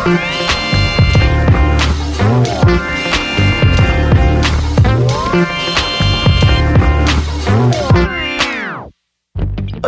Oi,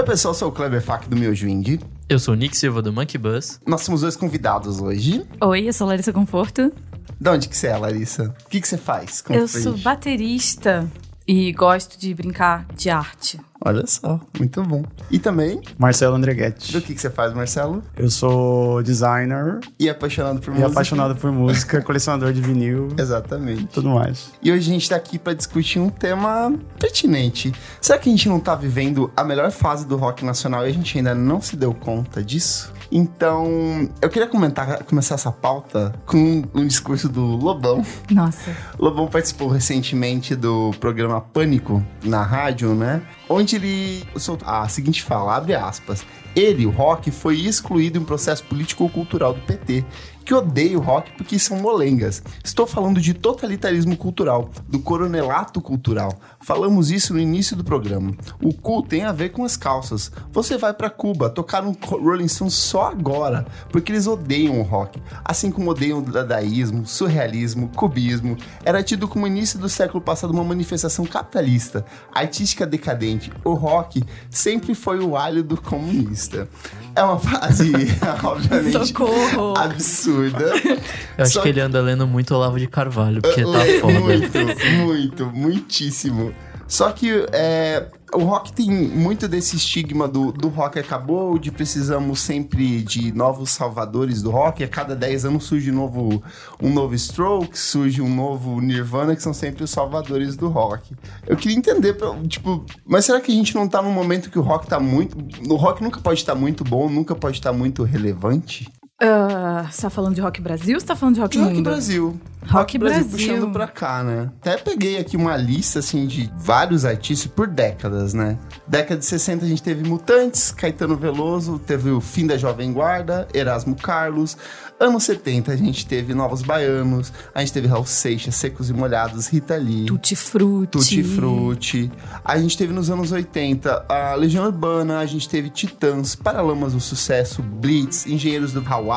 pessoal, eu sou o Kleber Fak do Meu Indie. Eu sou o Nick Silva do Monkey Bus. Nós temos dois convidados hoje. Oi, eu sou Larissa Conforto. De onde que você é, Larissa? O que, que você faz? Conta eu sou baterista e gosto de brincar de arte. Olha só, muito bom. E também, Marcelo Andreguetti. do que, que você faz, Marcelo? Eu sou designer E apaixonado por e música? apaixonado por música, colecionador de vinil Exatamente. tudo mais. E hoje a gente tá aqui pra discutir um tema pertinente. Será que a gente não tá vivendo a melhor fase do rock nacional e a gente ainda não se deu conta disso? Então, eu queria comentar, começar essa pauta com um discurso do Lobão. Nossa. Lobão participou recentemente do programa Pânico na rádio, né? Onde ele soltou a seguinte fala, abre aspas. Ele, o rock, foi excluído em um processo político-cultural do PT, que odeia o rock porque são molengas. Estou falando de totalitarismo cultural, do coronelato cultural. Falamos isso no início do programa. O cu tem a ver com as calças. Você vai pra Cuba tocar um Rolling Stones só agora, porque eles odeiam o rock, assim como odeiam o dadaísmo, surrealismo, cubismo. Era tido como início do século passado uma manifestação capitalista, artística decadente. O rock sempre foi o alho do comunista. É uma frase, obviamente, Socorro. absurda. Eu acho Só que ele anda lendo muito Olavo de Carvalho, porque tá É, foda. Muito, muito, muitíssimo. Só que é, o rock tem muito desse estigma do, do rock acabou, de precisamos sempre de novos salvadores do rock. A cada 10 anos surge um novo, um novo Strokes, surge um novo Nirvana, que são sempre os salvadores do rock. Eu queria entender, tipo, mas será que a gente não tá num momento que o rock tá muito. O rock nunca pode estar muito bom, nunca pode estar muito relevante? Ah, você tá falando de Rock Brasil ou você tá falando de Rock Rock Mundo? Brasil. Rock Brasil. puxando pra cá, né? Até peguei aqui uma lista, assim, de vários artistas por décadas, né? Década de 60 a gente teve Mutantes, Caetano Veloso, teve o Fim da Jovem Guarda, Erasmo Carlos. Anos 70 a gente teve Novos Baianos, a gente teve Raul Seixas, Secos e Molhados, Rita Lee. Tutti Frutti. Tutti Frutti. A gente teve nos anos 80 a Legião Urbana, a gente teve Titãs, Paralamas do Sucesso, Blitz, Engenheiros do Hawaii,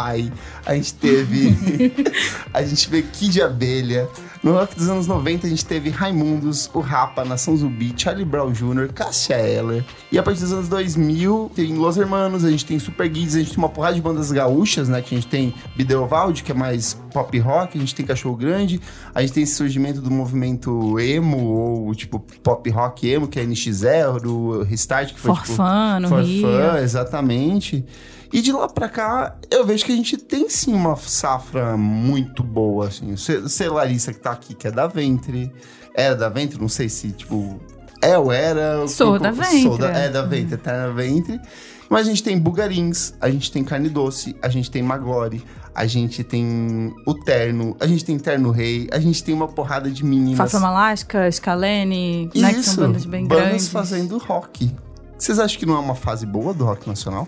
a gente teve. a gente teve Kid Abelha. No rock dos anos 90 a gente teve Raimundos, o Rapa, Nação Zumbi, Charlie Brown Jr., Cássia Eller. E a partir dos anos 2000 tem Los Hermanos, a gente tem Super Kids, a gente tem uma porrada de bandas gaúchas, né? Que a gente tem Bideovaldi, que é mais pop rock, a gente tem Cachorro Grande, a gente tem esse surgimento do movimento emo, ou tipo pop rock emo, que é NX0, o Restart, que foi tipo... Forfã, no Forfã, exatamente. E de lá pra cá, eu vejo que a gente tem sim uma safra muito boa, assim. Você, Larissa, que tá aqui, que é da Ventre. Era da Ventre, não sei se, tipo. É ou era. Sou da Sou da, Ventre. é da Ventre, tá na Ventre. Mas a gente tem Bugarins, a gente tem Carne Doce, a gente tem Maglore, a gente tem o Terno, a gente tem Terno Rei, a gente tem uma porrada de meninas. Fafa Malasca, Scalene, né, que são bandas bem bandas grandes. fazendo rock. Vocês acham que não é uma fase boa do rock nacional?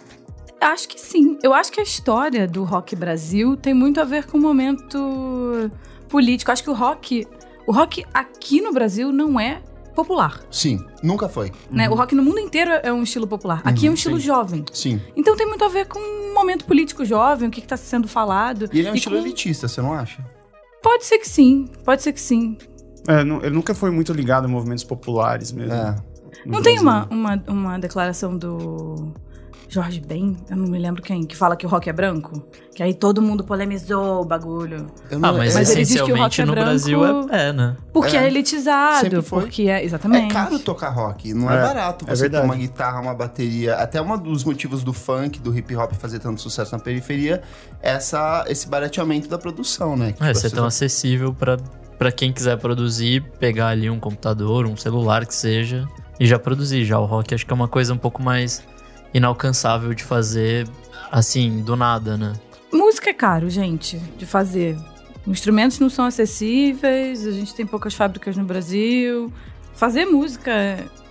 Acho que sim. Eu acho que a história do rock Brasil tem muito a ver com o momento político. Acho que o rock, o rock aqui no Brasil não é popular, Sim, nunca foi. né? O rock no mundo inteiro é um estilo popular. Aqui é um estilo jovem. Sim. Então tem muito a ver com o momento político jovem, o que está sendo falado. E ele é um E estilo com- elitista, você não acha? Pode ser que sim, pode ser que sim. É, nu- ele nunca foi muito ligado a movimentos populares mesmo. É. Não tem Brasil. uma, uma, uma declaração do Jorge Ben, eu não me lembro quem, que fala que o rock é branco? Que aí todo mundo polemizou o bagulho. Eu Ah, não- mas, é, Mas ele diz que o rock essencialmente é no branco- Brasil é, é, né? Porque É. é, elitizado, Sempre foi. porque é. é Exatamente. caro tocar rock, não é, É, barato é você ter uma guitarra, uma bateria. Até um dos motivos do funk, do hip hop fazer tanto sucesso na periferia, é essa, esse barateamento da produção, né? Que, É, ser tão acessível pra, pra quem quiser produzir, pegar ali um computador, um celular que seja, e já produzir. Já o rock acho que é uma coisa um pouco mais inalcançável de fazer assim, do nada, né? Música é caro, gente, de fazer. Os instrumentos não são acessíveis, a gente tem poucas fábricas no Brasil. Fazer música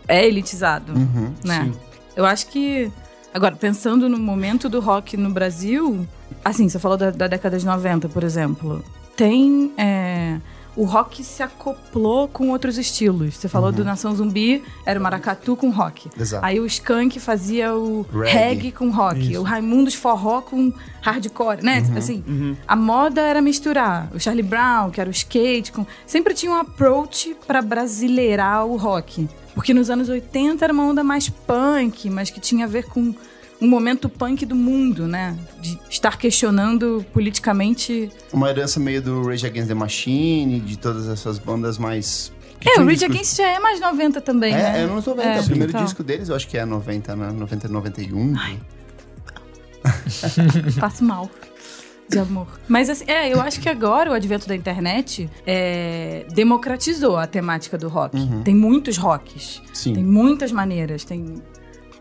é elitizado, Uhum. né? Sim. Eu acho que. Agora, pensando no momento do rock no Brasil, assim, você falou da, da década de 90, por exemplo. Tem é, o rock se acoplou com outros estilos. Você falou do Nação Zumbi, era o maracatu com rock. Exato. Aí o Skank fazia o Reggae. reggae, com rock. Isso. O Raimundos forró com hardcore, né? Assim, a moda era misturar. O Charlie Brown, que era o skate, com... sempre tinha um approach pra brasileirar o rock. Porque nos anos 80 era uma onda mais punk, mas que tinha a ver com um momento punk do mundo, né? De estar questionando politicamente. Uma herança meio do Rage Against the Machine, de todas essas bandas mais. que É, o Rage discos- Against já é mais 90 também, É, né? é anos 90. É, o primeiro então. disco deles eu acho que é 90, né? 90, 91. Passo mal. De amor. Mas assim, é, eu acho que agora o advento da internet é, democratizou a temática do rock. Tem muitos rocks. Sim. Tem muitas maneiras. Tem.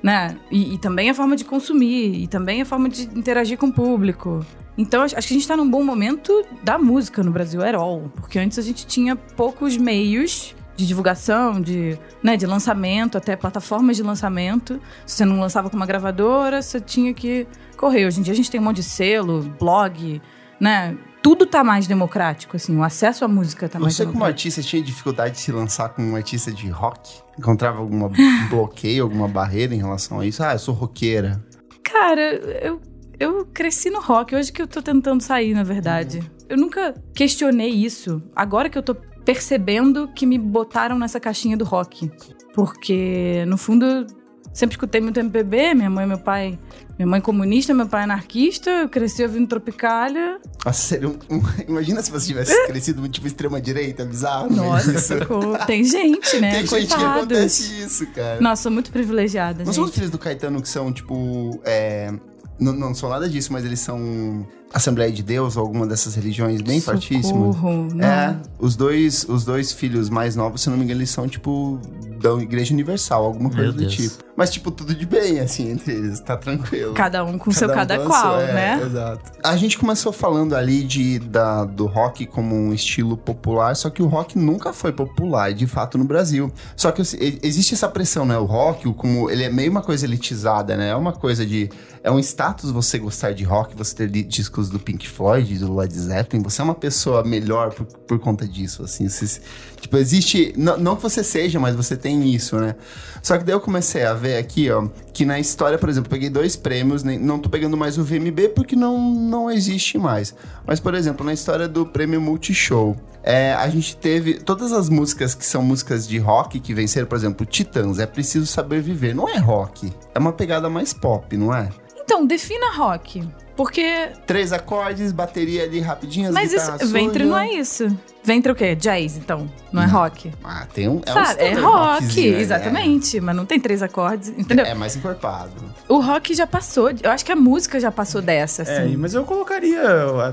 Né? E, e também a forma de consumir, e também a forma de interagir com o público. Então, acho que a gente tá num bom momento da música no Brasil, at all. Porque antes a gente tinha poucos meios de divulgação, de, né, de lançamento, até plataformas de lançamento. Se você não lançava com uma gravadora, você tinha que correr. Hoje em dia a gente tem um monte de selo, blog, né? Tudo tá mais democrático, assim. O acesso à música tá mais Você, como artista, tinha dificuldade de se lançar como um artista de rock? Encontrava algum bloqueio, alguma barreira em relação a isso? Ah, eu sou roqueira. Cara, eu, eu cresci no rock. Hoje que eu tô tentando sair, na verdade. Eu nunca questionei isso. Agora que eu tô percebendo que me botaram nessa caixinha do rock. Porque, no fundo, sempre escutei muito MPB. Minha mãe e meu pai... Minha mãe comunista, meu pai anarquista. Eu cresci ouvindo Tropicália. Nossa, um, Imagina se você tivesse crescido tipo extrema-direita, bizarro. mas Nossa. Tem gente, né? Tem gente que acontece isso, cara. Nossa, sou muito privilegiada, Não gente. são os filhos do Caetano que são, tipo. É, não, não são nada disso, mas eles são Assembleia de Deus ou alguma dessas religiões bem fortíssimas. Socorro, não. É, os dois, os dois filhos mais novos, se não me engano, eles são, tipo, da Igreja Universal, alguma Meu coisa do Deus. tipo. Mas, tipo, tudo de bem, assim, entre eles, tá tranquilo. Cada um com seu um cada qual, seu- é, né? Exato. A gente começou falando ali de, da, do rock como um estilo popular, só que o rock nunca foi popular, de fato, no Brasil. Só que e- existe essa pressão, né? O rock, o como ele é meio uma coisa elitizada, né? É uma coisa de... É um status você gostar de rock, você ter li- discos do Pink Floyd, do Led Zeppelin. Você é uma pessoa melhor por, por conta disso, assim. Você- tipo, existe... Não, que você seja, mas você tem isso, né? Só que daí eu comecei a ver aqui, ó, que na história, por exemplo, peguei dois prêmios, nem- não tô pegando mais o VMB porque não, não existe mais. Mas, por exemplo, na história do prêmio Multishow, é, a gente teve todas as músicas que são músicas de rock que venceram, por exemplo, Titãs, é preciso saber viver. Não é rock, é uma pegada mais pop, não é? Então, defina rock. Porque. Três acordes, bateria ali rapidinho, as Mas isso, ventre não é isso. Ventre o quê? Jazz, então. Não é rock. Ah, tem um. É, um Sabe? É standard rock, né? exatamente. Mas não tem três acordes, entendeu? É, é mais encorpado. O rock já passou. Eu acho que a música já passou dessa, É, assim. mas eu colocaria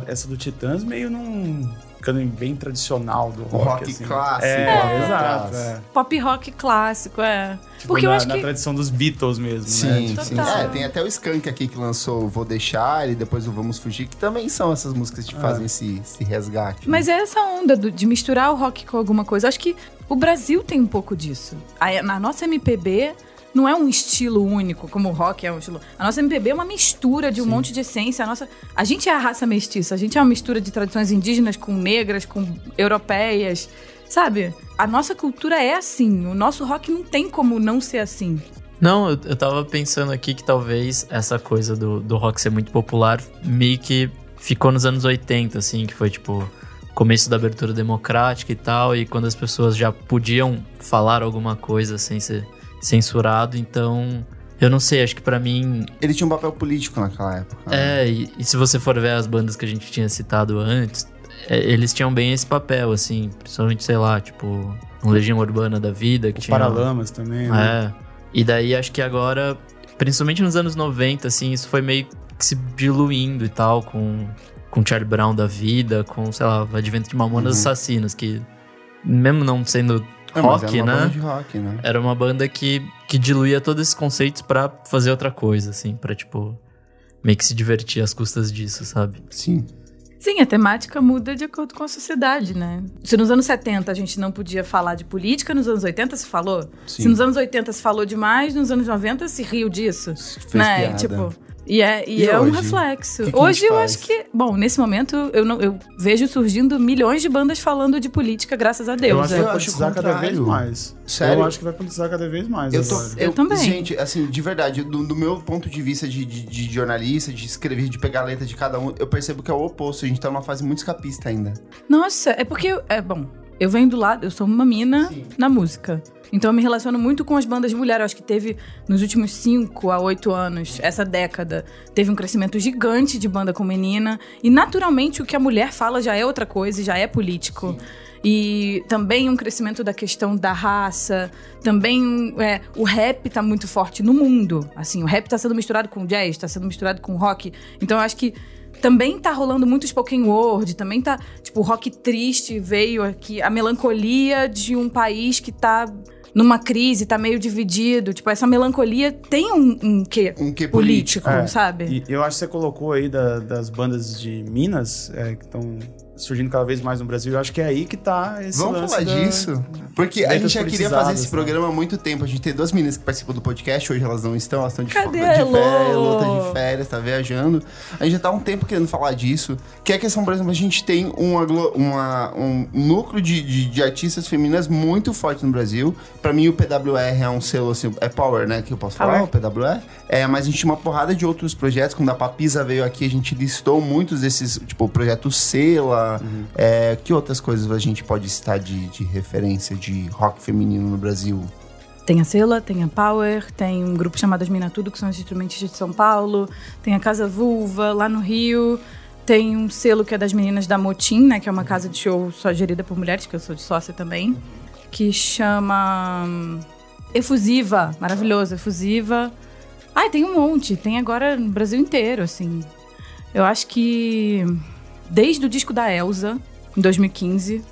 essa do Titãs meio num. Ficando bem tradicional do O rock. rock assim. clássico, É, rock exato. clássico. É. Pop rock clássico, é. Tipo, Porque eu na, acho na que. tradição dos Beatles mesmo, né? Sim, Tipo, sim. Total. É, tem até o Skank aqui que lançou Vou Deixar e depois o Vamos Fugir, que também são essas músicas que fazem esse, esse resgate. Mas é essa onda do- de misturar o rock com alguma coisa. Acho que o Brasil tem um pouco disso. A, na nossa MPB não é um estilo único, como o rock é um estilo. A nossa MPB é uma mistura de um monte de essência. A, nossa, a gente é a raça mestiça. A gente é uma mistura de tradições indígenas com negras, com europeias. Sabe? A nossa cultura é assim. O nosso rock não tem como não ser assim. Não, eu, eu tava pensando aqui que talvez essa coisa do, do rock ser muito popular meio que ficou nos anos 80, assim, que foi tipo começo da abertura democrática e tal, e quando as pessoas já podiam falar alguma coisa sem ser censurado, então eu não sei, acho que pra mim Ele tinha um papel político naquela época. né? é, e, e se você for ver as bandas que a gente tinha citado antes, é, eles tinham bem esse papel, assim, principalmente, sei lá, tipo, um Legião Urbana da Vida, que tinha. Paralamas também, né? É. E daí acho que agora, principalmente nos anos 90, assim, isso foi meio que se diluindo e tal, com, com Charlie Brown da vida, com, sei lá, o advento de Mamonas Uhum. Assassinas, que mesmo não sendo É, rock, era uma né? banda de rock, né? Era uma banda que, que diluía todos esses conceitos pra fazer outra coisa, assim, pra, tipo, meio que se divertir às custas disso, sabe? Sim. Sim, a temática muda de acordo com a sociedade, né? Se nos anos 70 a gente não podia falar de política, nos anos 80 se falou. Sim. Se nos anos 80 se falou demais, nos anos 90 se riu disso. Fez né? piada. Tipo, E é, e E é um reflexo. Que que hoje eu faz? acho que, bom, nesse momento eu, não, eu vejo surgindo milhões de bandas falando de política, graças a Deus. eu acho que é. eu vai politizar cada vez mais. Sério? Eu acho que vai politizar cada vez mais Eu, tô, agora. Eu também. Gente, assim, de verdade, do, do meu ponto de vista de, de, de jornalista, de escrever, de pegar a letra de cada um, eu percebo que é o oposto. A gente tá numa fase muito escapista ainda. Nossa, é porque, eu- é bom, eu venho do lado, eu sou uma mina Sim. na música. Então eu me relaciono muito com as bandas de mulher. Eu acho que teve, nos últimos 5 a 8 anos, essa década, teve um crescimento gigante de banda com menina. E naturalmente o que a mulher fala já é outra coisa, já é político. E também um crescimento da questão da raça. Também é, o rap tá muito forte no mundo. Assim, o rap tá sendo misturado com jazz, tá sendo misturado com rock. Então eu acho que também tá rolando muito spoken word, também tá, tipo, o rock triste veio aqui, a melancolia de um país que tá numa crise, tá meio dividido. Tipo, essa melancolia tem um, um quê? Um que Político, É, sabe? E eu acho que você colocou aí da- das bandas de Minas, é, que estão surgindo cada vez mais no Brasil. Eu acho que é aí que tá esse Vamos lance falar da- disso? Porque a gente já queria fazer esse né? programa há muito tempo. A gente tem duas meninas que participam do podcast, hoje elas não estão, elas estão de, Cadê de a férias, Elô? outra de férias, tá viajando. A gente já tá há um tempo querendo falar disso. Que é a questão, por exemplo, a gente tem uma, uma- um núcleo de, de, de artistas femininas muito forte no Brasil. Pra mim, o PWR é um selo, assim, é Power, né? Que eu posso falar, Power. o PWR. É, mas a gente tinha uma porrada de outros projetos. Quando a Papisa veio aqui, a gente listou muitos desses, tipo, o projeto Sela. É, que outras coisas a gente pode citar de, de referência de rock feminino no Brasil? Tem a Sela, tem a Power, tem um grupo chamado As Mina Tudo, que são os instrumentistas de São Paulo, tem a Casa Vulva, lá no Rio, tem um selo que é das meninas da Motim, né, que é uma casa de show só gerida por mulheres, que eu sou de sócia também, que chama hum, Efusiva, maravilhoso, Efusiva. Ai, tem um monte, tem agora no Brasil inteiro, assim. Eu acho que desde o disco da Elsa, em 2015,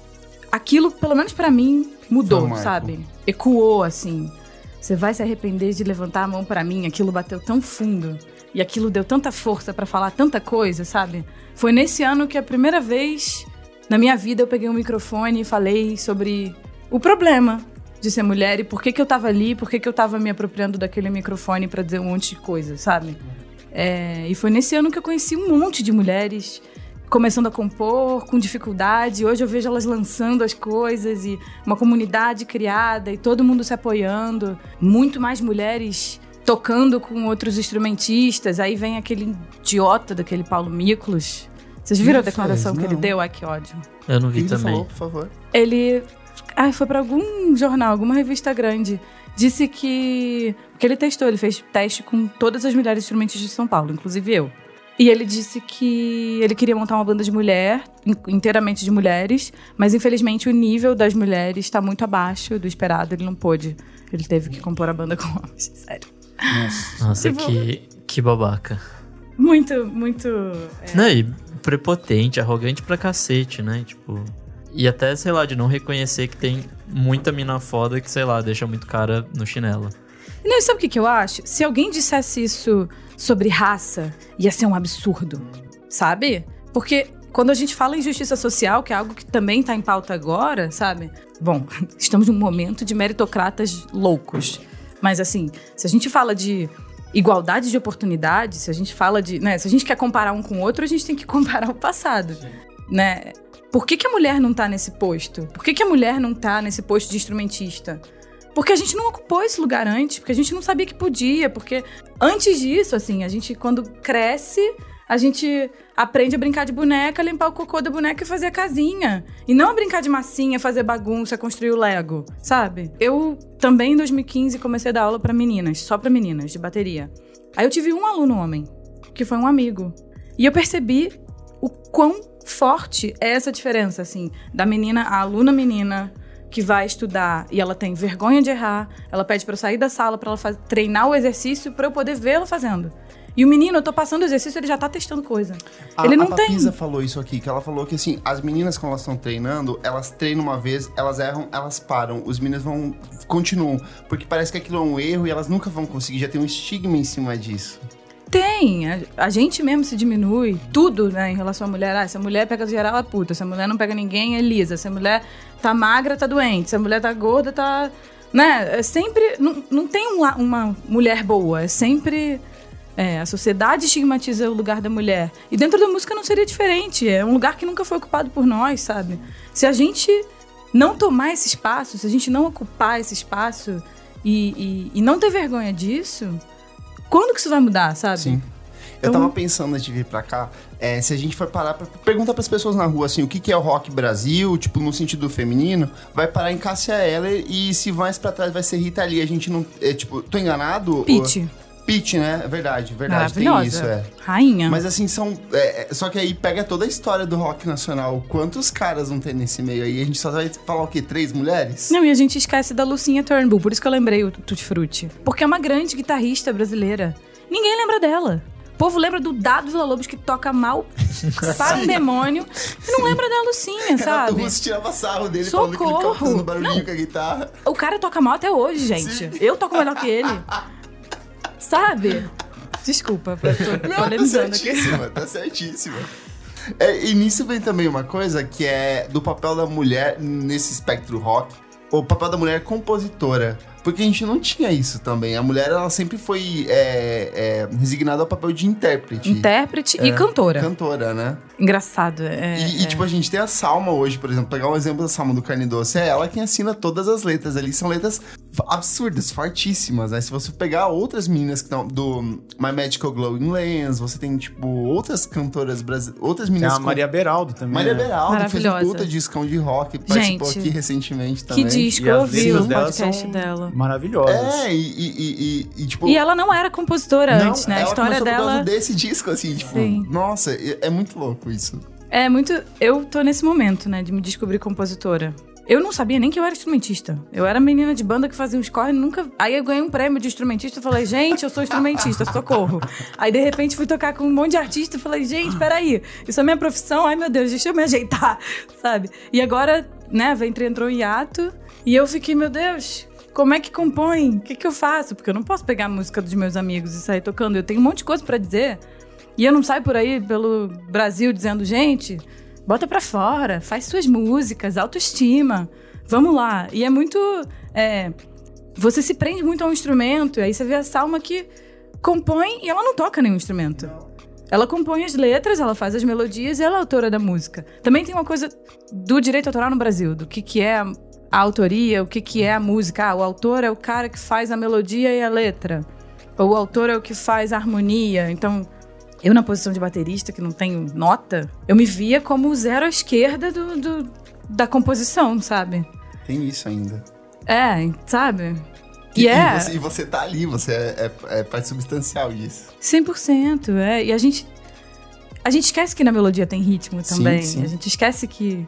aquilo, pelo menos pra mim, mudou, sabe? Ecoou, assim. Você vai se arrepender de levantar a mão pra mim, aquilo bateu tão fundo. E aquilo deu tanta força pra falar tanta coisa, sabe? Foi nesse ano que a primeira vez na minha vida eu peguei um microfone e falei sobre o problema de ser mulher e por que, que eu tava ali, por que, que eu tava me apropriando daquele microfone pra dizer um monte de coisa, sabe? É, e foi nesse ano que eu conheci um monte de mulheres começando a compor com dificuldade. Hoje eu vejo elas lançando as coisas e uma comunidade criada e todo mundo se apoiando. Muito mais mulheres tocando com outros instrumentistas. Aí vem aquele idiota daquele Paulo Miklos. Vocês viram a declaração que ele deu? Ai, que ódio. Eu não vi ele também. falou, por favor? Ele. Ai, foi pra algum jornal, alguma revista grande. Disse que. Porque ele testou, ele fez teste com todas as mulheres instrumentistas de São Paulo, inclusive eu. E ele disse que ele queria montar uma banda de mulher, in- inteiramente de mulheres, mas infelizmente o nível das mulheres está muito abaixo do esperado, ele não pôde. Ele teve que compor a banda com homens, sério. Nossa. Nossa, Tipo- que, que babaca. Muito, muito. é, Não, e prepotente, arrogante pra cacete, né? Tipo. E até, sei lá, de não reconhecer que tem muita mina foda que, sei lá, deixa muito cara no chinelo. Não, sabe o que, que eu acho? Se alguém dissesse isso sobre raça, ia ser um absurdo, sabe? Porque quando a gente fala em justiça social, que é algo que também tá em pauta agora, sabe? Bom, estamos num momento de meritocratas loucos. Mas assim, se a gente fala de igualdade de oportunidades, se a gente fala de. Né, se a gente quer comparar um com o outro, a gente tem que comparar o passado. Né? Por que, que a mulher não tá nesse posto? Por que, que a mulher não tá nesse posto de instrumentista? Porque a gente não ocupou esse lugar antes, porque a gente não sabia que podia, porque antes disso, assim, a gente quando cresce, a gente aprende a brincar de boneca, limpar o cocô da boneca e fazer a casinha. E não a brincar de massinha, fazer bagunça, construir o Lego, sabe? Eu também em 2015 comecei a dar aula pra meninas, só pra meninas, de bateria. Aí eu tive um aluno homem, que foi um amigo. E eu percebi o quão forte é essa diferença, assim, da menina, a aluna menina que vai estudar e ela tem vergonha de errar, ela pede pra eu sair da sala pra ela faz- treinar o exercício pra eu poder vê-la fazendo. E o menino, eu tô passando o exercício, ele já tá testando coisa. A, ele não a tem. Papisa falou isso aqui, que ela falou que assim, as meninas quando elas estão treinando, elas treinam uma vez, elas erram, elas param. Os meninos vão, continuam. Porque parece que aquilo é um erro e elas nunca vão conseguir, já tem um estigma em cima disso. Tem. A, a gente mesmo se diminui tudo, né, em relação à mulher. Ah, se a mulher pega geral, é puta. Se a mulher não pega ninguém, é lisa. Se a mulher tá magra, tá doente. Se a mulher tá gorda, tá. Né? É sempre. Não, não tem uma, uma mulher boa. É sempre. É, a sociedade estigmatiza o lugar da mulher. E dentro da música não seria diferente. É um lugar que nunca foi ocupado por nós, sabe? Se a gente não tomar esse espaço, se a gente não ocupar esse espaço e, e, e não ter vergonha disso, quando que isso vai mudar, sabe? Sim. Eu Então- tava pensando antes de vir pra cá, é, se a gente for parar pra perguntar pras pessoas na rua, assim, o que, que é o rock Brasil, tipo, no sentido feminino, vai parar em Cássia Eller e se mais pra trás vai ser Rita Lee. A gente não. É, tipo, tô enganado? Pitty. Pitch, né? É Verdade, verdade. Tem isso, é. Rainha. Mas assim, são. é, é, só que aí pega toda a história do rock nacional. Quantos caras não tem nesse meio aí? A gente só vai falar o quê? Três mulheres? Não, e a gente esquece da Lucinha Turnbull, por isso que eu lembrei o Tutti Frutti. Porque é uma grande guitarrista brasileira. Ninguém lembra dela. O povo lembra do Dado Villa-Lobos que toca mal para um demônio e não lembra da Lucinha, sabe? Russo tirava sarro dele falando que ele Socorro! barulhinho com a guitarra. O cara toca mal até hoje, gente. Sim. Eu toco melhor que ele. Sabe? Desculpa, tô Não, tá polemizando aqui. certíssima, tá certíssima. É, e nisso vem também uma coisa que é do papel da mulher nesse espectro rock. O papel da mulher compositora. Porque a gente não tinha isso também. A mulher, ela sempre foi é, é, resignada ao papel de intérprete. Intérprete e É, cantora. Cantora, né? Engraçado. É, E, e, é. tipo, a gente tem a Salma hoje, por exemplo. Pegar um exemplo da Salma do Carne Doce. É ela quem assina todas as letras ali. São letras absurdas, fortíssimas, né? Se você pegar outras meninas que estão do My Magical Glowing Lens, você tem, tipo, outras cantoras brasileiras. Outras Tem meninas a Maria Beraldo também. Maria né? Beraldo, que fez um Maravilhosa. puta discão de rock. Participou Gente, aqui recentemente Que também. disco, E eu ouvi letras o dela podcast dela. Maravilhosas. É, e, e, e- e, tipo... E ela não era compositora não, antes, né? A história começou por causa dela desse disco, assim, tipo... Sim. Nossa, é muito louco isso. é muito. Eu tô nesse momento, né, de me descobrir compositora. Eu não sabia nem que eu era instrumentista. Eu era menina de banda que fazia uns corre nunca. Aí eu ganhei um prêmio de instrumentista e falei, gente, eu sou instrumentista, socorro. Aí de repente fui tocar com um monte de artista e falei, gente, peraí, isso é minha profissão, ai meu Deus, deixa eu me ajeitar, sabe? E agora, né, Ventre entrou em hiato e eu fiquei, meu Deus, como é que compõe? O que, que eu faço? Porque eu não posso pegar a música dos meus amigos e sair tocando. Eu tenho um monte de coisa pra dizer. E eu não saio por aí pelo Brasil dizendo, gente, bota pra fora, faz suas músicas, autoestima, vamos lá. E é muito. é, você se prende muito a um instrumento, e aí você vê a Salma que compõe e ela não toca nenhum instrumento. Ela compõe as letras, ela faz as melodias e ela é autora da música. Também tem uma coisa do direito autoral no Brasil, do que, que é a, a autoria, o que, que é a música. Ah, o autor é o cara que faz a melodia e a letra. Ou o autor é o que faz a harmonia. Então, eu na posição de baterista, que não tenho nota, eu me via como o zero à esquerda do, do- da composição, sabe? Tem isso ainda. É, sabe? E é você, e você tá ali, você é, é, é parte substancial disso. 100%, é. E a gente a gente esquece que na melodia tem ritmo Sim, também. sim. A gente esquece que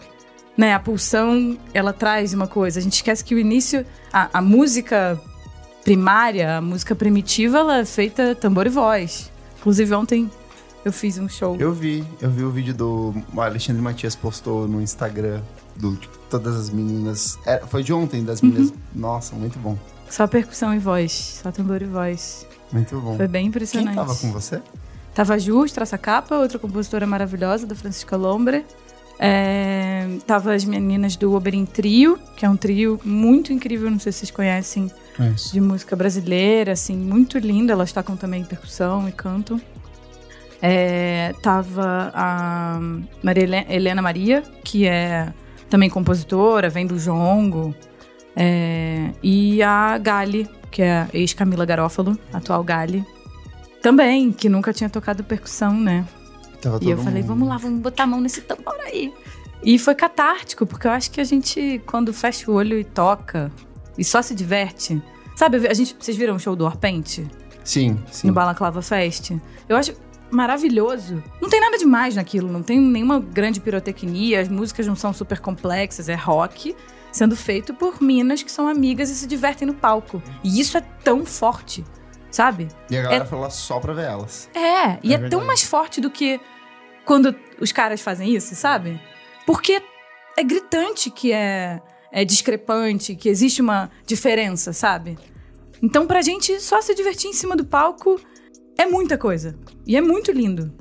né, a pulsão, ela traz uma coisa. A gente esquece que o início a, a música primária, a música primitiva, ela é feita tambor e voz. Inclusive ontem eu fiz um show. Eu vi, eu vi o vídeo do o Alexandre Matias postou no Instagram do tipo, todas as meninas. é, foi de ontem, das meninas. Uhum. Nossa, muito bom. Só percussão e voz, só tambor e voz. Muito bom. Foi bem Quem impressionante. tava com você? Tava a Ju, Traça Capa, outra compositora maravilhosa, da Francisca Lombre. É, tava as meninas do Oberin Trio, que é um trio muito incrível, não sei se vocês conhecem, Isso. de música brasileira, assim, muito lindo. Elas tocam também percussão e cantam. É, tava a Maria Hele- Helena Maria, que é também compositora, vem do Jongo. É, e a Gali, que é ex-Camila Garófalo, atual Gali. Também, que nunca tinha tocado percussão, né? Tava E eu todo falei, mundo. vamos lá, vamos botar a mão nesse tambor aí. E foi catártico, porque eu acho que a gente, quando fecha o olho e toca, e só se diverte. Sabe, a gente, vocês viram o show do Orpente? Sim, sim. No Balaclava Fest? Eu acho maravilhoso. Não tem nada demais naquilo, não tem nenhuma grande pirotecnia, as músicas não são super complexas, é rock sendo feito por minas que são amigas e se divertem no palco. E isso é tão forte, sabe? E a galera foi lá só pra ver elas. É, e É é, tão mais forte do que quando os caras fazem isso, sabe? Porque é gritante que é, é discrepante, que existe uma diferença, sabe? Então, pra gente só se divertir em cima do palco é muita coisa. E é muito lindo.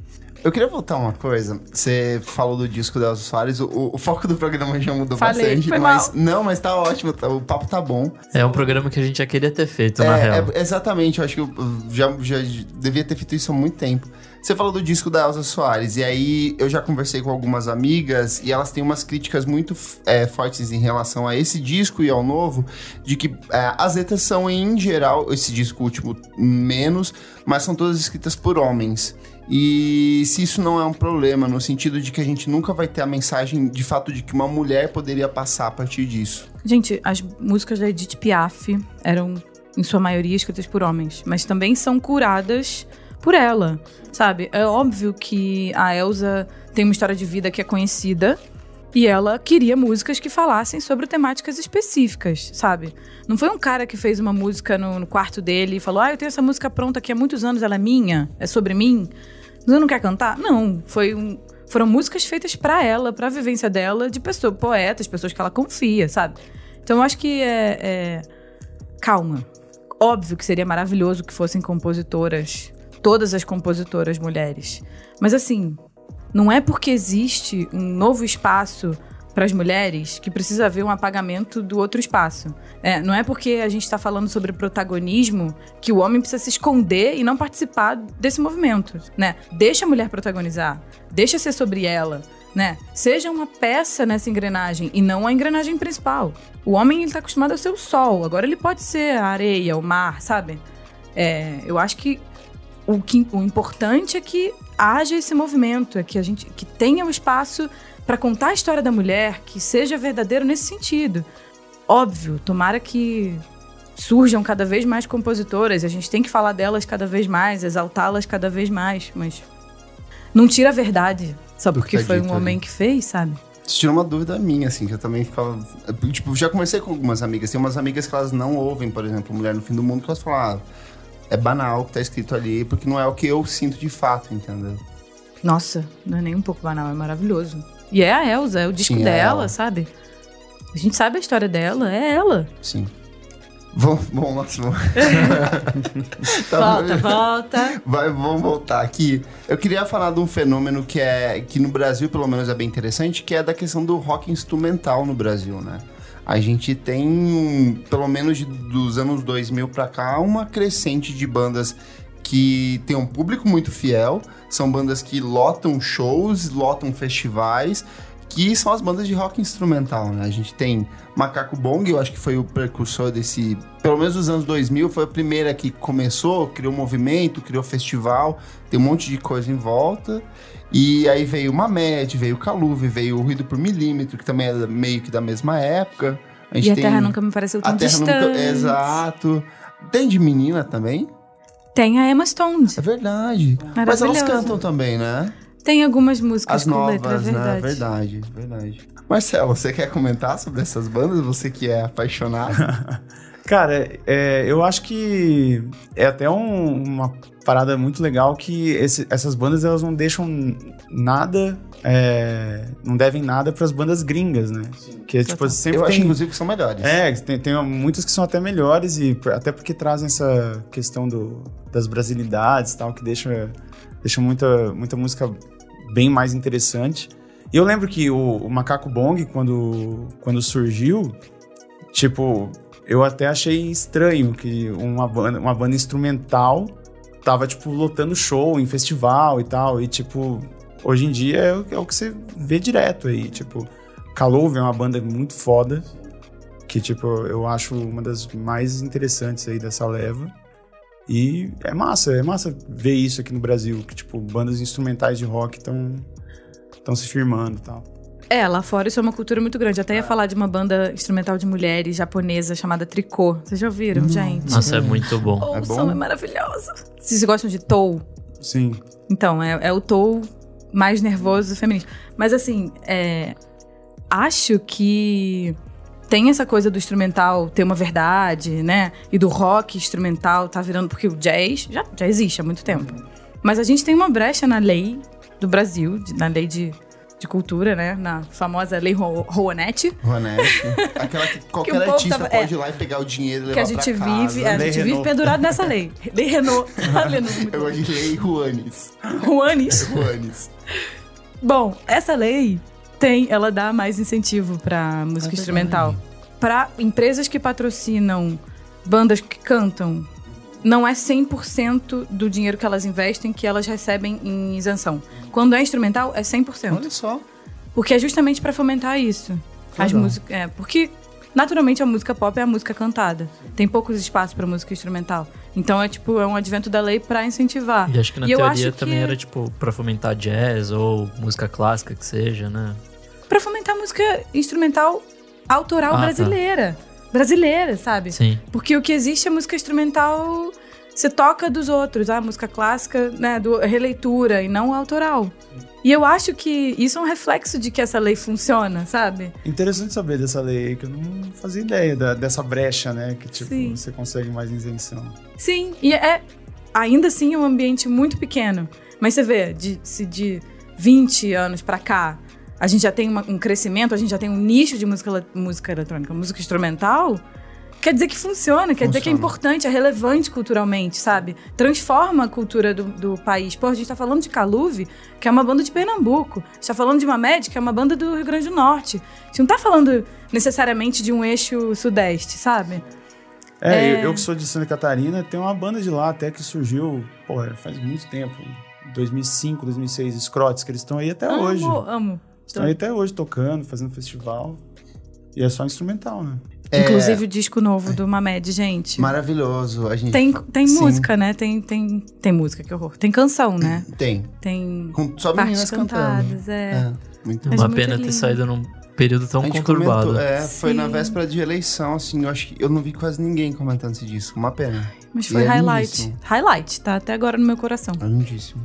Eu queria voltar uma coisa. Você falou do disco da Elza Soares. O, o foco do programa já mudou Falei, bastante. foi mas mal. não, mas tá ótimo. tá- o papo tá bom. É um programa que a gente já queria ter feito, na É, real. é, exatamente, eu acho que eu já, já devia ter feito isso há muito tempo. Você falou do disco da Elza Soares, e aí eu já conversei com algumas amigas e elas têm umas críticas muito é, fortes em relação a esse disco e ao novo, de que é, as letras são, em geral, esse disco último menos, mas são todas escritas por homens. E se isso não é um problema, no sentido de que a gente nunca vai ter a mensagem de fato de que uma mulher poderia passar a partir disso. Gente, as músicas da Edith Piaf eram, em sua maioria, escritas por homens, mas também são curadas por ela, sabe? É óbvio que a Elsa tem uma história de vida que é conhecida e ela queria músicas que falassem sobre temáticas específicas, sabe? Não foi um cara que fez uma música no, no quarto dele e falou: Ah, eu tenho essa música pronta aqui há muitos anos, ela é minha, é sobre mim. Você não quer cantar? Não, foi um, foram músicas feitas pra ela, pra vivência dela, de pessoas, poetas, pessoas que ela confia, sabe? Então eu acho que é, é- Calma. Óbvio que seria maravilhoso que fossem compositoras, todas as compositoras mulheres. Mas assim, não é porque existe um novo espaço para as mulheres que precisa haver um apagamento do outro espaço. É, não é porque a gente está falando sobre protagonismo que o homem precisa se esconder e não participar desse movimento, né? Deixa a mulher protagonizar, deixa ser sobre ela, né? Seja uma peça nessa engrenagem e não a engrenagem principal. O homem ele tá acostumado a ser o sol, agora ele pode ser a areia, o mar, sabe? É, eu acho que o, que o importante é que haja esse movimento, é que a gente que tenha o espaço para contar a história da mulher, que seja verdadeiro nesse sentido. Óbvio, tomara que surjam cada vez mais compositoras, a gente tem que falar delas cada vez mais, exaltá-las cada vez mais, mas não tira a verdade, só porque tá foi dito um homem ali. que fez, sabe? Isso tirou uma dúvida minha, assim, que eu também ficava. Tipo, já conversei com algumas amigas. Tem umas amigas que elas não ouvem, por exemplo, Mulher no Fim do Mundo, que elas falam, ah, é banal o que tá escrito ali, porque não é o que eu sinto de fato, entendeu? Nossa, não é nem um pouco banal, é maravilhoso. E é a Elsa, é o disco Sim, é dela, ela. sabe? A gente sabe a história dela, é ela. Sim. Bom, bom, nossa, bom. Tá volta, bom. volta. Vai, vamos voltar aqui. Eu queria falar de um fenômeno que é que no Brasil, pelo menos, é bem interessante, que é da questão do rock instrumental no Brasil, né? A gente tem, pelo menos dos anos 2000 pra cá, uma crescente de bandas que tem um público muito fiel, são bandas que lotam shows, lotam festivais, que são as bandas de rock instrumental, né? A gente tem Macaco Bong, eu acho que foi o precursor desse, pelo menos nos anos 2000, foi a primeira que começou, criou movimento, criou festival, tem um monte de coisa em volta. E aí veio o Mamed, veio o Caluve, veio o Ruído por Milímetro, que também é meio que da mesma época. A gente E a tem- Terra nunca me pareceu tão a Terra distante. nunca. Exato. Tem de menina também? Tem a Emma Stone. É verdade. Mas elas cantam também, né? Tem algumas músicas As com novas, letra, é verdade. né? Verdade, verdade. Marcelo, você quer comentar sobre essas bandas? Você que é apaixonado? Cara, é, eu acho que é até um- uma parada muito legal que esse- essas bandas elas não deixam nada, é, não devem nada para as bandas gringas, né? Que tipo sempre Eu acho, tem, inclusive, que são melhores. é, tem, tem muitas que são até melhores e até porque trazem essa questão do, das brasilidades e tal, que deixa, deixa muita, muita música bem mais interessante. E eu lembro que o, o Macaco Bong, quando, quando surgiu, tipo, eu até achei estranho que uma banda, uma banda instrumental tava, tipo, lotando show em festival e tal. E, tipo, hoje em dia é, o- é o que você vê direto aí. Tipo, Calouve é uma banda muito foda. Que, tipo, eu acho uma das mais interessantes aí dessa leva. E é massa, é massa ver isso aqui no Brasil. Que, tipo, bandas instrumentais de rock estão se firmando e tal. É, lá fora isso é uma cultura muito grande. Até ia falar de uma banda instrumental de mulheres japonesa chamada Tricô. Vocês já ouviram, gente? Nossa, é muito bom. O É bom? som é maravilhoso. Vocês gostam de Tou? Sim. Então, é, é o Tou mais nervoso feminino. Mas assim, é, acho que tem essa coisa do instrumental ter uma verdade, né? E do rock instrumental tá virando. Porque o jazz já, já existe há muito tempo. Mas a gente tem uma brecha na lei do Brasil, de- na lei de de cultura, né? Na famosa Lei Ro Rouanet. Rouanet. Aquela que qualquer povo artista tava- pode é. ir lá e pegar o dinheiro e levar Que a gente pra casa. vive, a Lei gente vive pendurado nessa lei. Lei Renault. A Eu gosto de lei Juanes. Rouanes. Juanes. Bom, essa lei tem, ela dá mais incentivo pra música É instrumental. Pra empresas que patrocinam bandas que cantam, não é 100% do dinheiro que elas investem que elas recebem em isenção. Quando é instrumental, é 100%. Olha só. Porque é justamente pra fomentar isso. As Legal. músicas, é, porque naturalmente a música pop é a música cantada. Tem poucos espaços pra música instrumental. Então é tipo, é um advento da lei pra incentivar. E acho que na E teoria também que- era, tipo, pra fomentar jazz ou música clássica que seja, né? Pra fomentar a música instrumental autoral Ah, tá. Brasileira. Sabe? Sim. Porque o que existe é música instrumental, você toca dos outros, a música clássica, né, do releitura e não autoral. E eu acho que isso é um reflexo de que essa lei funciona, sabe? Interessante saber dessa lei que eu não fazia ideia da- dessa brecha, né? Que tipo, Sim. você consegue mais isenção. Sim, e é ainda assim um ambiente muito pequeno. Mas você vê, de, se de 20 anos pra cá, a gente já tem uma- um crescimento, a gente já tem um nicho de música, música eletrônica, música instrumental, quer dizer que funciona, quer dizer que é Funciona. importante, é relevante culturalmente, sabe? Transforma a cultura do, do país. Pô, a gente tá falando de Caluve, que é uma banda de Pernambuco. A gente tá falando de Mamed, que é uma banda do Rio Grande do Norte. A gente não tá falando necessariamente de um eixo sudeste, sabe? É, É. Eu, eu que sou de Santa Catarina, tem uma banda de lá até que surgiu, pô, faz muito tempo. 2005, 2006, Scrotes, que eles estão aí até amo, hoje. amo. Estão aí até hoje tocando, fazendo festival. E é só instrumental, né? É, Inclusive o disco novo do Mamed, gente. Maravilhoso. A gente Tem, tem Sim. música, né? Tem, tem, tem música, que horror. Tem canção, né? Tem. Tem Com só partes meninas cantando. cantadas, é. É, muito Uma muito pena ter lindo. saído num período tão A gente conturbado. comentou, é, foi na Sim. véspera de eleição, assim, eu acho que eu não vi quase ninguém comentando esse disco. Uma pena. Mas foi E é highlight. lindíssimo. Highlight, tá até agora no meu coração. É lindíssimo.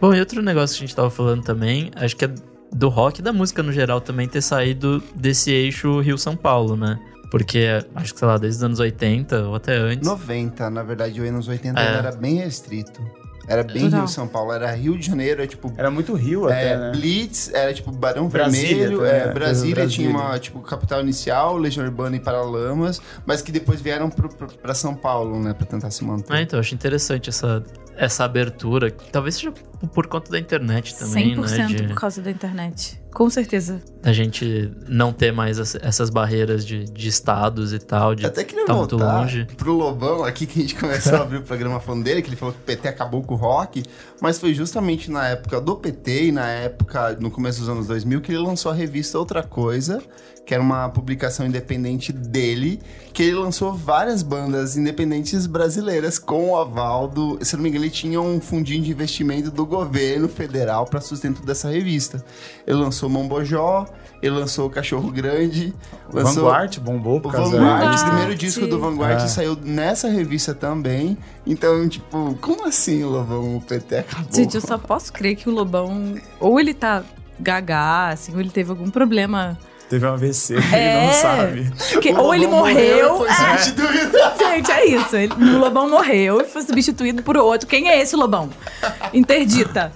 Bom, e outro negócio que a gente tava falando também, acho que é do rock e da música no geral também ter saído desse eixo Rio-São Paulo, né? Porque acho que, sei lá, desde os anos 80 ou até antes. 90, na verdade, o anos 80 É. ainda era bem restrito. Era bem Total. Rio São Paulo, era Rio de Janeiro, é tipo Era muito Rio até, É, né? Blitz era tipo Barão Brasília Vermelho, também, é, é, Brasília, Brasília. tinha uma tipo capital inicial, Legião Urbana e Paralamas, mas que depois vieram pro, pro, pra São Paulo, né, pra tentar se manter. Ah, então, eu acho interessante essa, essa abertura. Talvez seja por- conta da internet também, 100% né? De, por causa da internet. Com certeza. a gente não ter mais as- essas barreiras de, de estados e tal, de Até queria tá muito voltar longe. pro Lobão aqui, que a gente começou a abrir o programa falando dele, que ele falou que o PT acabou com o rock, mas foi justamente na época do PT e na época, no começo dos anos 2000, que ele lançou a revista Outra Coisa, que era uma publicação independente dele, que ele lançou várias bandas independentes brasileiras com o aval do... Se não me engano, ele tinha um fundinho de investimento do governo federal para sustento dessa revista. Ele lançou Mombojó, ele lançou Cachorro Grande, lançou... Vanguard bombou O por causa Vanguard, Vanguard, o primeiro disco do Vanguard É. saiu nessa revista também. Então, tipo, como assim, Lobão? O PT acabou? Gente, eu só posso crer que o Lobão. Ou ele tá gagá, assim, ou ele teve algum problema. Teve um AVC, É. ele não sabe. Que- ou ele morreu. foi é. substituído. Gente, é isso. Ele- o Lobão morreu e foi substituído por outro. Quem é esse Lobão? Interdita.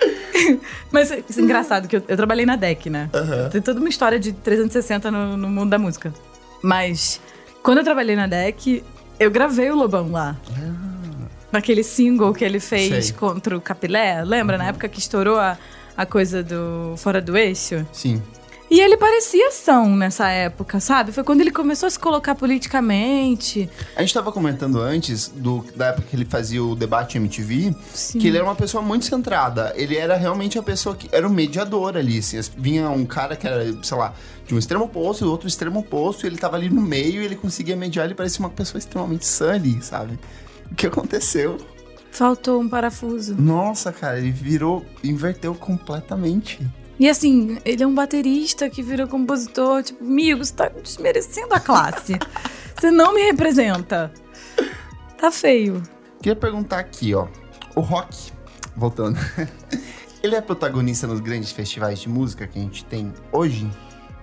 Mas isso é engraçado, que eu, eu trabalhei na DEC, né? Tem toda uma história de 360 no, no mundo da música. Mas quando eu trabalhei na DEC, eu gravei o Lobão lá. Naquele single que ele fez Sei. contra o Capilé. Lembra? Na época que estourou a, a coisa do Fora do Eixo? Sim. E ele parecia ação nessa época, sabe? Foi quando ele começou a se colocar politicamente. A gente tava comentando antes, do, da época que ele fazia o debate MTV, Sim. que ele era uma pessoa muito centrada. Ele era realmente a pessoa que era o mediador ali. Assim, as- vinha um cara que era, sei lá, de um extremo oposto e do outro extremo oposto, e ele tava ali no meio e ele conseguia mediar. Ele parecia uma pessoa extremamente sã ali, sabe? O que aconteceu? Faltou um parafuso. Nossa, cara, ele virou, inverteu completamente. E assim, ele é um baterista que virou compositor. Tipo, amigo, você tá desmerecendo a classe. você não me representa. Tá feio. Queria perguntar aqui, ó. O rock, voltando, ele é protagonista nos grandes festivais de música que a gente tem hoje?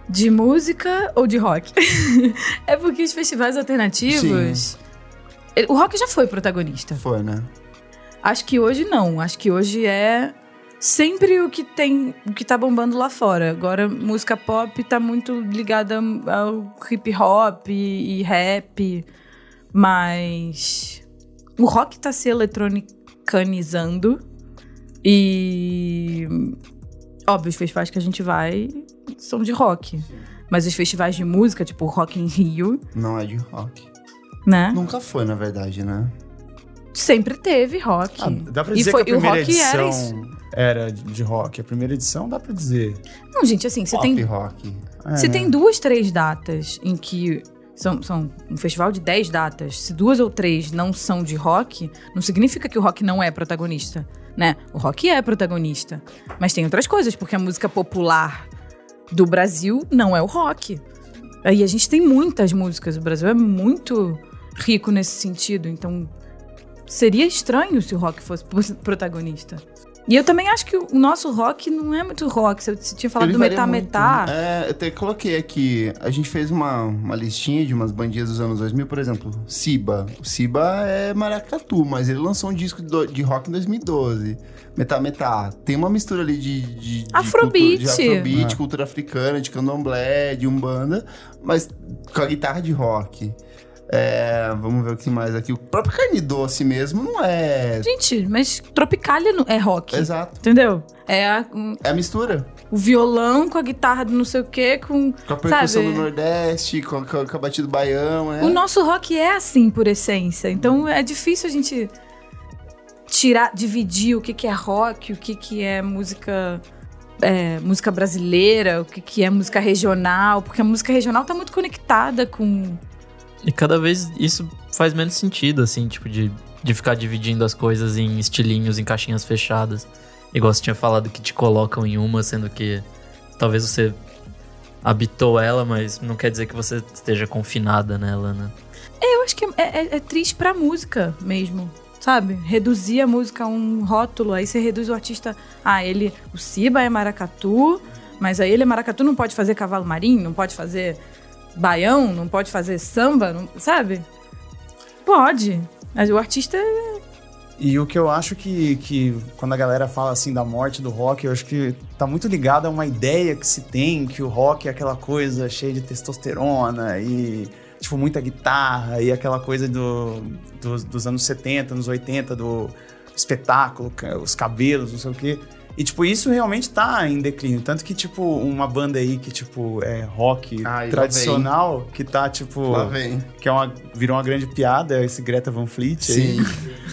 De música ou de rock? é porque os festivais alternativos. ele- O rock já foi protagonista. Foi, né? Acho que hoje não. Acho que hoje é sempre o que tem, o que tá bombando lá fora. Agora, música pop tá muito ligada ao hip hop e, e rap, mas o rock tá se eletronicanizando e óbvio, os festivais que a gente vai são de rock. Mas os festivais de música, tipo Rock in Rio, Não é de rock. né? Nunca foi, na verdade, né? Sempre teve rock. Ah, dá pra E dizer foi- que a e o primeira rock era edição era, de rock. A primeira edição dá pra dizer. Não, gente, assim, você tem rock. É, Se né? tem duas, três datas em que. São, são um festival de dez datas. Se duas ou três não são de rock, não significa que o rock não é protagonista, né? O rock é protagonista. Mas tem outras coisas, porque a música popular do Brasil não é o rock. Aí a gente tem muitas músicas. O Brasil é muito rico nesse sentido. Então seria estranho se o rock fosse protagonista. E eu também acho que o nosso rock não é muito rock. Você você tinha falado Ele do Metá. Metá. É, eu até coloquei aqui. A gente fez uma, uma listinha de umas bandinhas dos anos 2000, por exemplo, Siba. O Siba é maracatu, mas ele lançou um disco do- de rock em 2012. Metá Metá. Tem uma mistura ali de. de, de Afrobeat. cultura- De afrobeat, É. cultura africana, de candomblé, de umbanda, mas com a guitarra de rock. É, vamos ver o que mais aqui. O próprio carne doce mesmo não é. Gente, mas Tropicália não- é rock. Exato. Entendeu? É a- É a mistura. o violão com a guitarra do não sei o quê, com. Com a percussão Sabe? do Nordeste, com, a- com, com a batida do baião. É. O nosso rock é assim, por essência. Então é difícil a gente tirar, dividir o que, que é rock, o que, que é música. é, música brasileira, o que, que é música regional, porque a música regional tá muito conectada com. E cada vez isso faz menos sentido, assim, tipo, de, de ficar dividindo as coisas em estilinhos, em caixinhas fechadas. Igual você tinha falado que te colocam em uma, sendo que talvez você habitou ela, mas não quer dizer que você esteja confinada nela, né? Eu acho que é, é- é triste pra música mesmo. Sabe? Reduzir a música a um rótulo, aí você reduz o artista. Ah, ele. O Siba é maracatu, mas aí ele é maracatu, não pode fazer cavalo marinho, não pode fazer baião, não pode fazer samba, não- sabe? Pode. Mas o artista é. E o que eu acho que, que quando a galera fala assim da morte do rock, eu acho que tá muito ligado a uma ideia que se tem que o rock é aquela coisa cheia de testosterona e tipo muita guitarra e aquela coisa do, dos- dos anos 70, anos 80 do espetáculo, os cabelos, não sei o quê. E tipo isso realmente tá em declínio, tanto que tipo uma banda aí que tipo é rock Ai, lá tradicional, que tá tipo que é uma virou uma grande piada esse Greta Van Fleet aí Sim.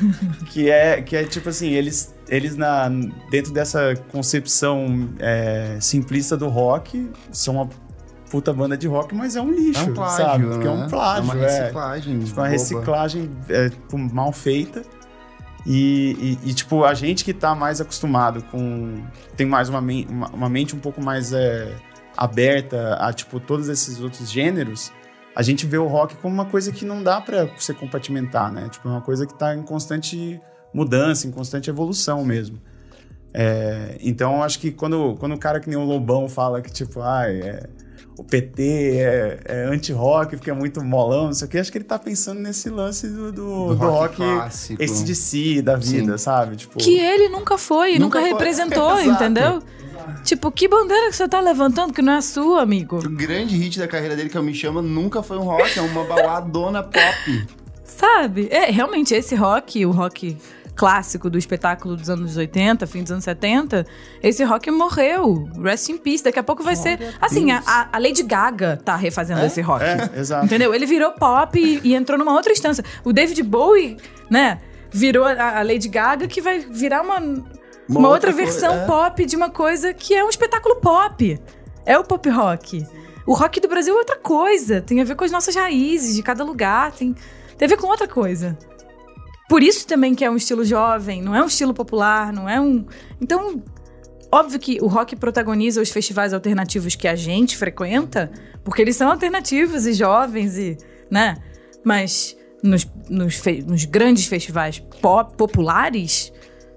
que é que é tipo assim eles eles na dentro dessa concepção é, simplista do rock são uma puta banda de rock mas é um lixo É um plágio, sabe né? porque é um plágio É uma é, reciclagem. tipo uma boba. reciclagem é, tipo, mal feita e, e- e, tipo a gente que tá mais acostumado com tem mais uma, uma, uma mente um pouco mais é, aberta a tipo todos esses outros gêneros a gente vê o rock como uma coisa que não dá pra você compartimentar, né? Tipo, é uma coisa que tá em constante mudança, em constante evolução mesmo. É, então, acho que quando, quando o cara que nem o Lobão fala que, tipo, ah, é, o PT é, é anti-rock, porque é muito molão, não sei o quê, acho que ele tá pensando nesse lance do, do, Do do rock, esse de si, da vida, Sim. sabe? Tipo, Que ele nunca foi, Nunca nunca, foi. representou, Exato. entendeu? Tipo, que bandeira que você tá levantando que não é sua, amigo? O grande hit da carreira dele, que eu me chama, nunca foi um rock, é uma baladona pop. Sabe? É, realmente, esse rock, o rock clássico do espetáculo dos anos 80, fim dos anos 70, esse rock morreu. Rest in peace. Daqui a pouco vai ser. Glória a Assim, a, a- Lady Gaga tá refazendo É? esse rock. é, exato. Entendeu? Ele virou pop e, e entrou numa outra instância. O David Bowie, né? Virou a, a Lady Gaga, que vai virar uma, uma, outra, coisa, versão é. pop de uma coisa que é um espetáculo pop. É o pop rock. O rock do Brasil é outra coisa. Tem a ver com as nossas raízes de cada lugar. Tem, tem a ver com outra coisa. Por isso também que é um estilo jovem, não é um estilo popular, não é um. Então, óbvio que o rock protagoniza os festivais alternativos que a gente frequenta, porque eles são alternativos e jovens e, né? Mas nos, nos, fe- nos grandes festivais pop populares,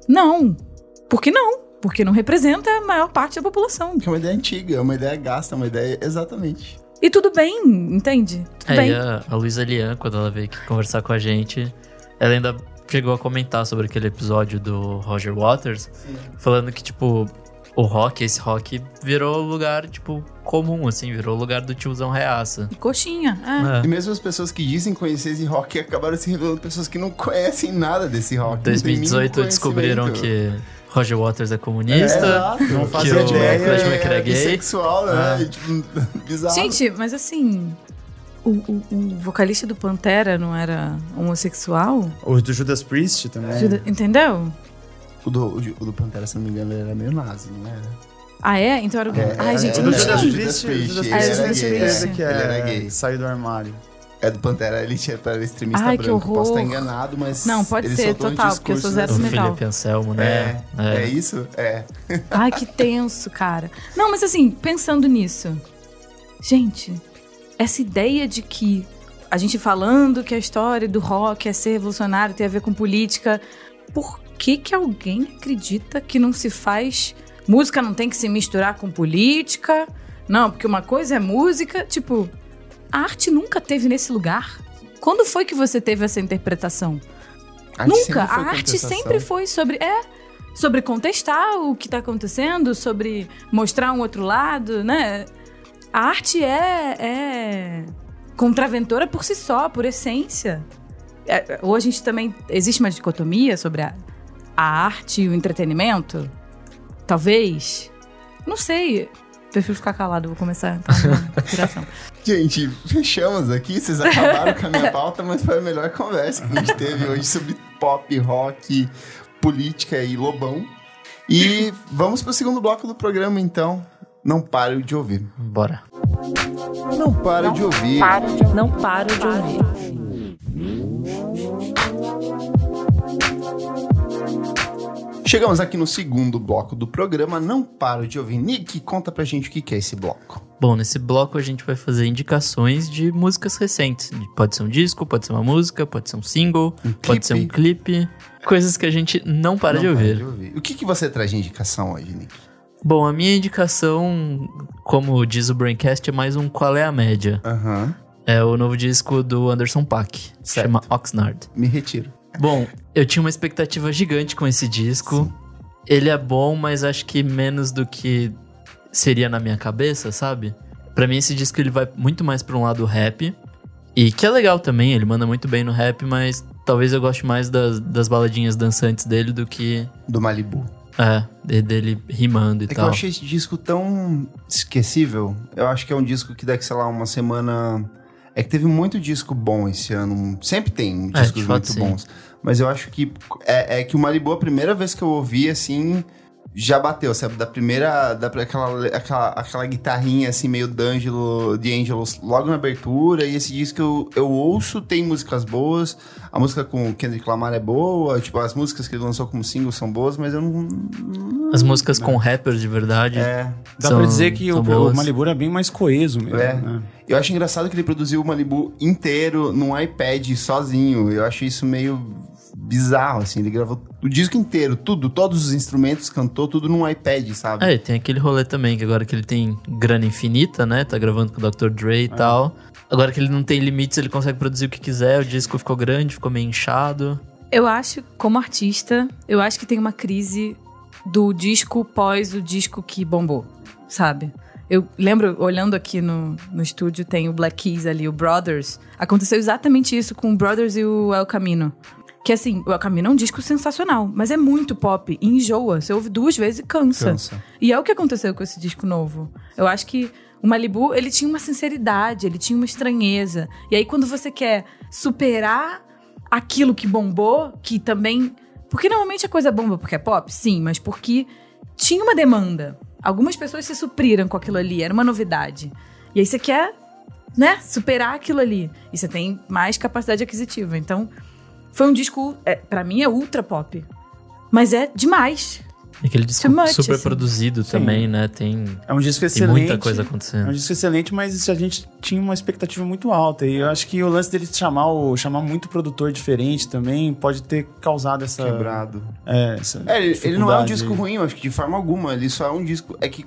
não. Por que não? Porque não representa a maior parte da população. É uma ideia antiga, é uma ideia gasta, uma ideia exatamente. E tudo bem, entende? Tudo É, bem. a, a Luísa Lian, quando ela veio aqui conversar com a gente, ela ainda chegou a comentar sobre aquele episódio do Roger Waters, falando que, tipo, o rock, esse rock, virou lugar, tipo, comum, assim, virou lugar do tiozão reaça. Coxinha, é. E É. mesmo as pessoas que dizem conhecer esse rock acabaram se revelando pessoas que não conhecem nada desse rock. Em não tem mínimo 2018 descobriram que Roger Waters é É, comunista. exato. Não que fazia o. Fred Mercury é gay. bissexual, né? É. E, tipo, bizarro. Gente, mas assim, o, o- o vocalista do Pantera não era homossexual? O do Judas Priest também. Juda- Entendeu? O do, o do Pantera, se não me engano, ele era meio nazi, não era? Ah, é? Então era o. É, Ai, é, gente, é, eu não é, tinha. é, Judas Priest, ele era é gay, é. Ele era é gay. saiu do armário. É do Pantera, ele tinha era extremista Ai, que branco. Posso estar horror. enganado, mas. Não, pode ele ser, soltou um total, porque eu sou zero O dessa- legal. Felipe Anselmo, né? É, é isso? É. Ai, que tenso, cara. Não, mas assim, pensando nisso. Gente, essa ideia de que a gente falando que a história do rock é ser revolucionário, tem a ver com política. Por que que alguém acredita que não se faz... Música não tem que se misturar com política? Não, porque uma coisa é música. Tipo, a arte nunca teve nesse lugar. Quando foi que você teve essa interpretação? A Nunca. A arte sempre foi sobre. É. Sobre contestar o que tá acontecendo, sobre mostrar um outro lado, né? A arte é. é contraventora por si só, por essência. É, ou a gente também. Existe uma dicotomia sobre a, a arte e o entretenimento? Talvez. Não sei. Prefiro ficar calado, vou começar a inspiração. Gente, fechamos aqui. Vocês acabaram com a minha pauta, mas foi a melhor conversa que a gente teve hoje sobre pop, rock, política e lobão. E vamos pro segundo bloco do programa, então. Não pare de ouvir. Bora. Não pare de ouvir. Não paro de ouvir. Chegamos aqui no segundo bloco do programa. Não paro de ouvir. Nick, conta pra gente o que é esse bloco. Bom, nesse bloco a gente vai fazer indicações de músicas recentes. Pode ser um disco, pode ser uma música, pode ser um single, pode ser um clipe. Coisas que a gente não para Não de ouvir. ouvir. O que, que você traz de indicação hoje, Nick? Bom, a minha indicação, como diz o Braincast, é mais um Qual é a Média. Aham. É o novo disco do Anderson Paak, Certo. chama Oxnard. Me retiro. Bom, eu tinha uma expectativa gigante com esse disco. Ele é bom, mas acho que menos do que seria na minha cabeça, sabe? Pra mim esse disco ele vai muito mais pra um lado rap. E que é legal também, ele manda muito bem no rap, mas talvez eu goste mais das, das baladinhas dançantes dele do que Do Malibu. É, de- dele rimando e É que tal. eu achei esse disco tão esquecível. Eu acho que é um disco que daqui, sei lá, uma semana. É que teve muito disco bom esse ano. Sempre tem É, discos fato, muito sim. bons. Mas eu acho que é, é que o Malibu, a primeira vez que eu ouvi, assim, já bateu, sabe? Da primeira. Da, aquela, aquela, aquela guitarrinha, assim, meio D'Angelo, de Angelos logo na abertura. E esse disco eu, eu ouço, tem músicas boas. A música com o Kendrick Lamar é boa. Tipo, as músicas que ele lançou como single são boas, mas eu não. As músicas com rappers de verdade. É. Dá São- pra dizer que o, o. Malibu é bem mais coeso mesmo. É. né? Eu acho engraçado que ele produziu o Malibu inteiro num iPad sozinho. Eu acho isso meio bizarro, assim. Ele gravou o disco inteiro, tudo, todos os instrumentos, cantou tudo num iPad, sabe? É, e tem aquele rolê também, que agora que ele tem grana infinita, né? Tá gravando com o Dr. Dre e tal. Agora que ele não tem limites, ele consegue produzir o que quiser. O disco ficou grande, ficou meio inchado. Eu acho, como artista, eu acho que tem uma crise do disco pós o disco que bombou, sabe? Eu lembro, olhando aqui no, no estúdio, tem o Black Keys ali, o Brothers. Aconteceu exatamente isso com o Brothers e o El Camino. Que assim, o El Camino é um disco sensacional, mas é muito pop e enjoa. Você ouve duas vezes e cansa. Cansa. E é o que aconteceu com esse disco novo. Eu acho que o Malibu, ele tinha uma sinceridade, ele tinha uma estranheza. E aí, quando você quer superar aquilo que bombou, que também. Porque normalmente a coisa bomba porque é pop, sim, mas porque tinha uma demanda. Algumas pessoas se supriram com aquilo ali, era uma novidade. E aí você quer, né, superar aquilo ali. E você tem mais capacidade aquisitiva. Então, foi um disco, é, para mim, é ultra pop. Mas é demais. E aquele disco much, super assim. produzido Sim. também, né? Tem, É um disco tem excelente. muita coisa É um acontecendo. disco excelente, mas a gente tinha uma expectativa muito alta. E eu acho que o lance dele chamar, o, chamar muito produtor diferente também pode ter causado essa. Quebrado. É, essa É, ele, ele não é um disco ruim, eu acho que de forma alguma. Ele só é um disco. É que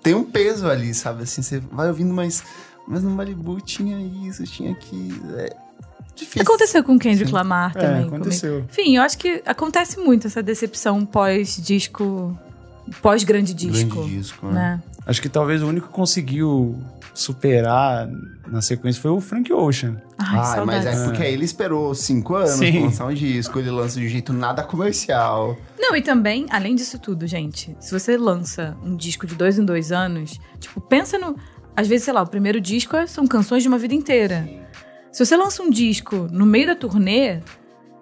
tem um peso ali, sabe? Assim, você vai ouvindo, mas. Mas no Malibu tinha isso, tinha aquilo. É, Difícil. Aconteceu com Kendrick Sim. Lamar É, também. comigo. aconteceu. Enfim, eu acho que acontece muito essa decepção pós-disco, pós-grande disco. Grande disco, né? né? Acho que talvez o único que conseguiu superar na sequência foi o Frank Ocean. Ai, Ai, mas é porque aí ele esperou cinco anos Sim. pra lançar um disco, ele lança de um jeito nada comercial. Não, e também, além disso tudo, gente, se você lança um disco de dois em dois anos, tipo, pensa no. Às vezes, sei lá, o primeiro disco é- são canções de uma vida inteira. Se você lança um disco no meio da turnê,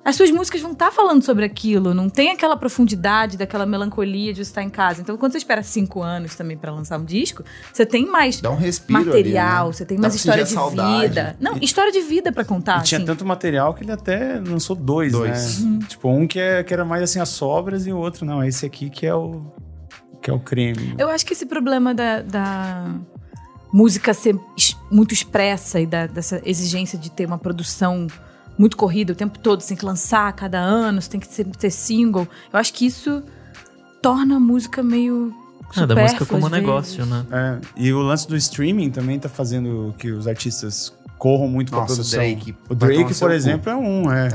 as suas músicas vão estar falando sobre aquilo, não tem aquela profundidade, daquela melancolia de você estar em casa. Então, quando você espera cinco anos também pra lançar um disco, você tem mais Dá um respiro material, ali, né? você tem Dá mais história de saudade. vida. Não, história de vida pra contar. e tinha assim. tanto material que ele até lançou dois, Dois. né? Tipo, um que, é, que era mais assim as sobras e o outro não. Esse aqui que é o que é o creme. Eu acho que esse problema da, da música ser muito expressa e da- dessa exigência de ter uma produção muito corrida o tempo todo, você tem que lançar a cada ano, você tem que ser- ter single. Eu acho que isso torna a música meio. É, da música como negócio, né? É, e o lance do streaming também tá fazendo que os artistas corram muito Nossa, o produção. Drake. O Drake, no seu por cu. exemplo, é um, é.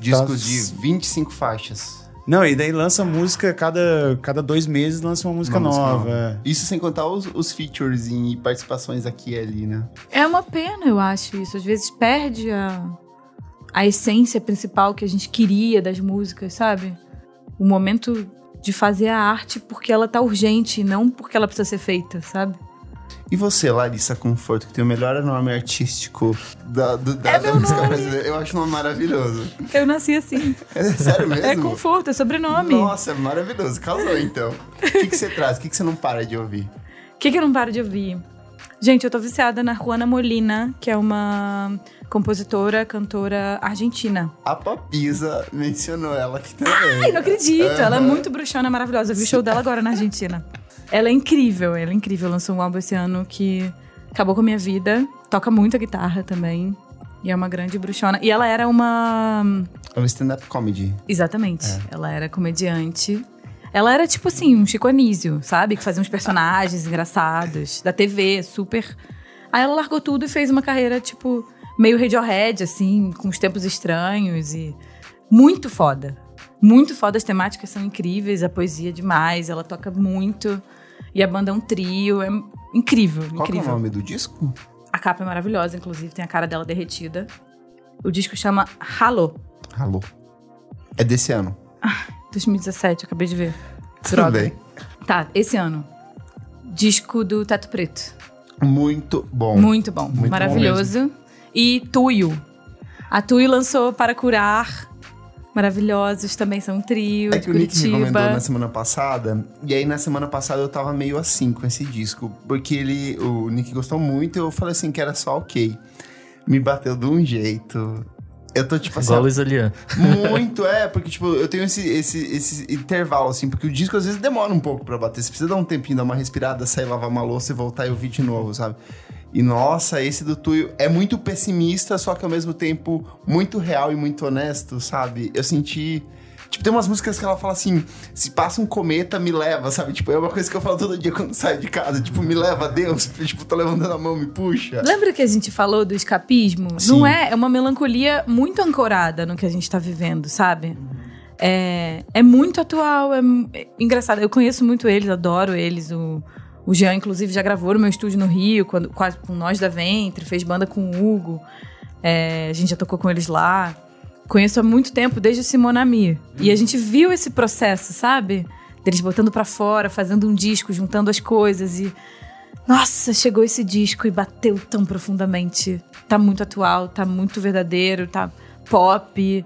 Discos Tá- de 25 faixas. Não, e daí lança música, cada, cada dois meses lança uma música Uma música nova. nova. é. Isso sem contar os, os features e participações aqui e ali, né? É uma pena, eu acho isso. Às vezes perde a, a essência principal que a gente queria das músicas, sabe? O momento de fazer a arte porque ela tá urgente, não porque ela precisa ser feita, sabe? E você, Larissa Conforto, que tem o melhor nome artístico da, do- da, É da música nome. brasileira. Eu acho um nome maravilhoso. Eu nasci assim. É sério mesmo? É conforto, é sobrenome. Nossa, é maravilhoso. Casou, então. O que, que você traz? O que, que você não para de ouvir? O que, que eu não paro de ouvir? Gente, eu tô viciada na Juana Molina, que é uma compositora, cantora argentina. A Papisa mencionou ela aqui também. Ai, não acredito! Ela é muito bruxona, maravilhosa. Eu vi o show dela agora na Argentina. Ela é incrível, ela é incrível. Lançou um álbum esse ano que acabou com a minha vida. Toca muito a guitarra também. E é uma grande bruxona. E ela era uma. É um stand-up comedy. Exatamente. Ela era comediante. Ela era tipo assim, um Chico Anísio, sabe? Que fazia uns personagens engraçados, da TV, super. Aí ela largou tudo e fez uma carreira, tipo, meio Radiohead, assim, com os tempos estranhos e. Muito foda. Muito foda, as temáticas são incríveis, a poesia é demais, ela toca muito. E a banda é um trio, é incrível, Qual que é o incrível. nome do disco? A capa é maravilhosa, inclusive, tem a cara dela derretida. O disco chama Halo. Alô. É desse ano. 2017, eu acabei de ver. Tudo Droga. bem. Tá, esse ano. Disco do Teto Preto. Muito bom. Muito bom, Muito maravilhoso. e Tuyo. A Tuyo lançou Para Curar. Maravilhosos, também são um trio É de que o Nick me recomendou Curitiba. na semana passada, e aí na semana passada eu tava meio assim com esse disco, porque ele, o Nick gostou muito, eu falei assim que era só ok. Me bateu de um jeito. Eu tô tipo assim, Igual Lian. muito, é, porque tipo, eu tenho esse, esse, esse intervalo assim, porque o disco às vezes demora um pouco pra bater, você precisa dar um tempinho, dar uma respirada, sair lavar uma louça e voltar e ouvir de novo, sabe? E nossa, esse do Tuyo é muito pessimista, só que ao mesmo tempo muito real e muito honesto, sabe? Eu senti. Tipo, tem umas músicas que ela fala assim: se passa um cometa, me leva, sabe? Tipo, é uma coisa que eu falo todo dia quando saio de casa. Tipo, me leva, Deus. Tipo, tô levantando a mão, me puxa. Lembra que a gente falou do escapismo? Sim. Não é? É uma melancolia muito ancorada no que a gente tá vivendo, sabe? É, é muito atual, é, é engraçado. Eu conheço muito eles, adoro eles. O, o Jean, inclusive, já gravou no meu estúdio no Rio, quando, quase com Nós da Ventre, fez banda com o Hugo. É, a gente já tocou com eles lá. Conheço há muito tempo, desde o Simonami. E a gente viu esse processo, sabe? Deles botando pra fora, fazendo um disco, juntando as coisas e. Nossa, chegou esse disco e bateu tão profundamente. Tá muito atual, tá muito verdadeiro, tá pop.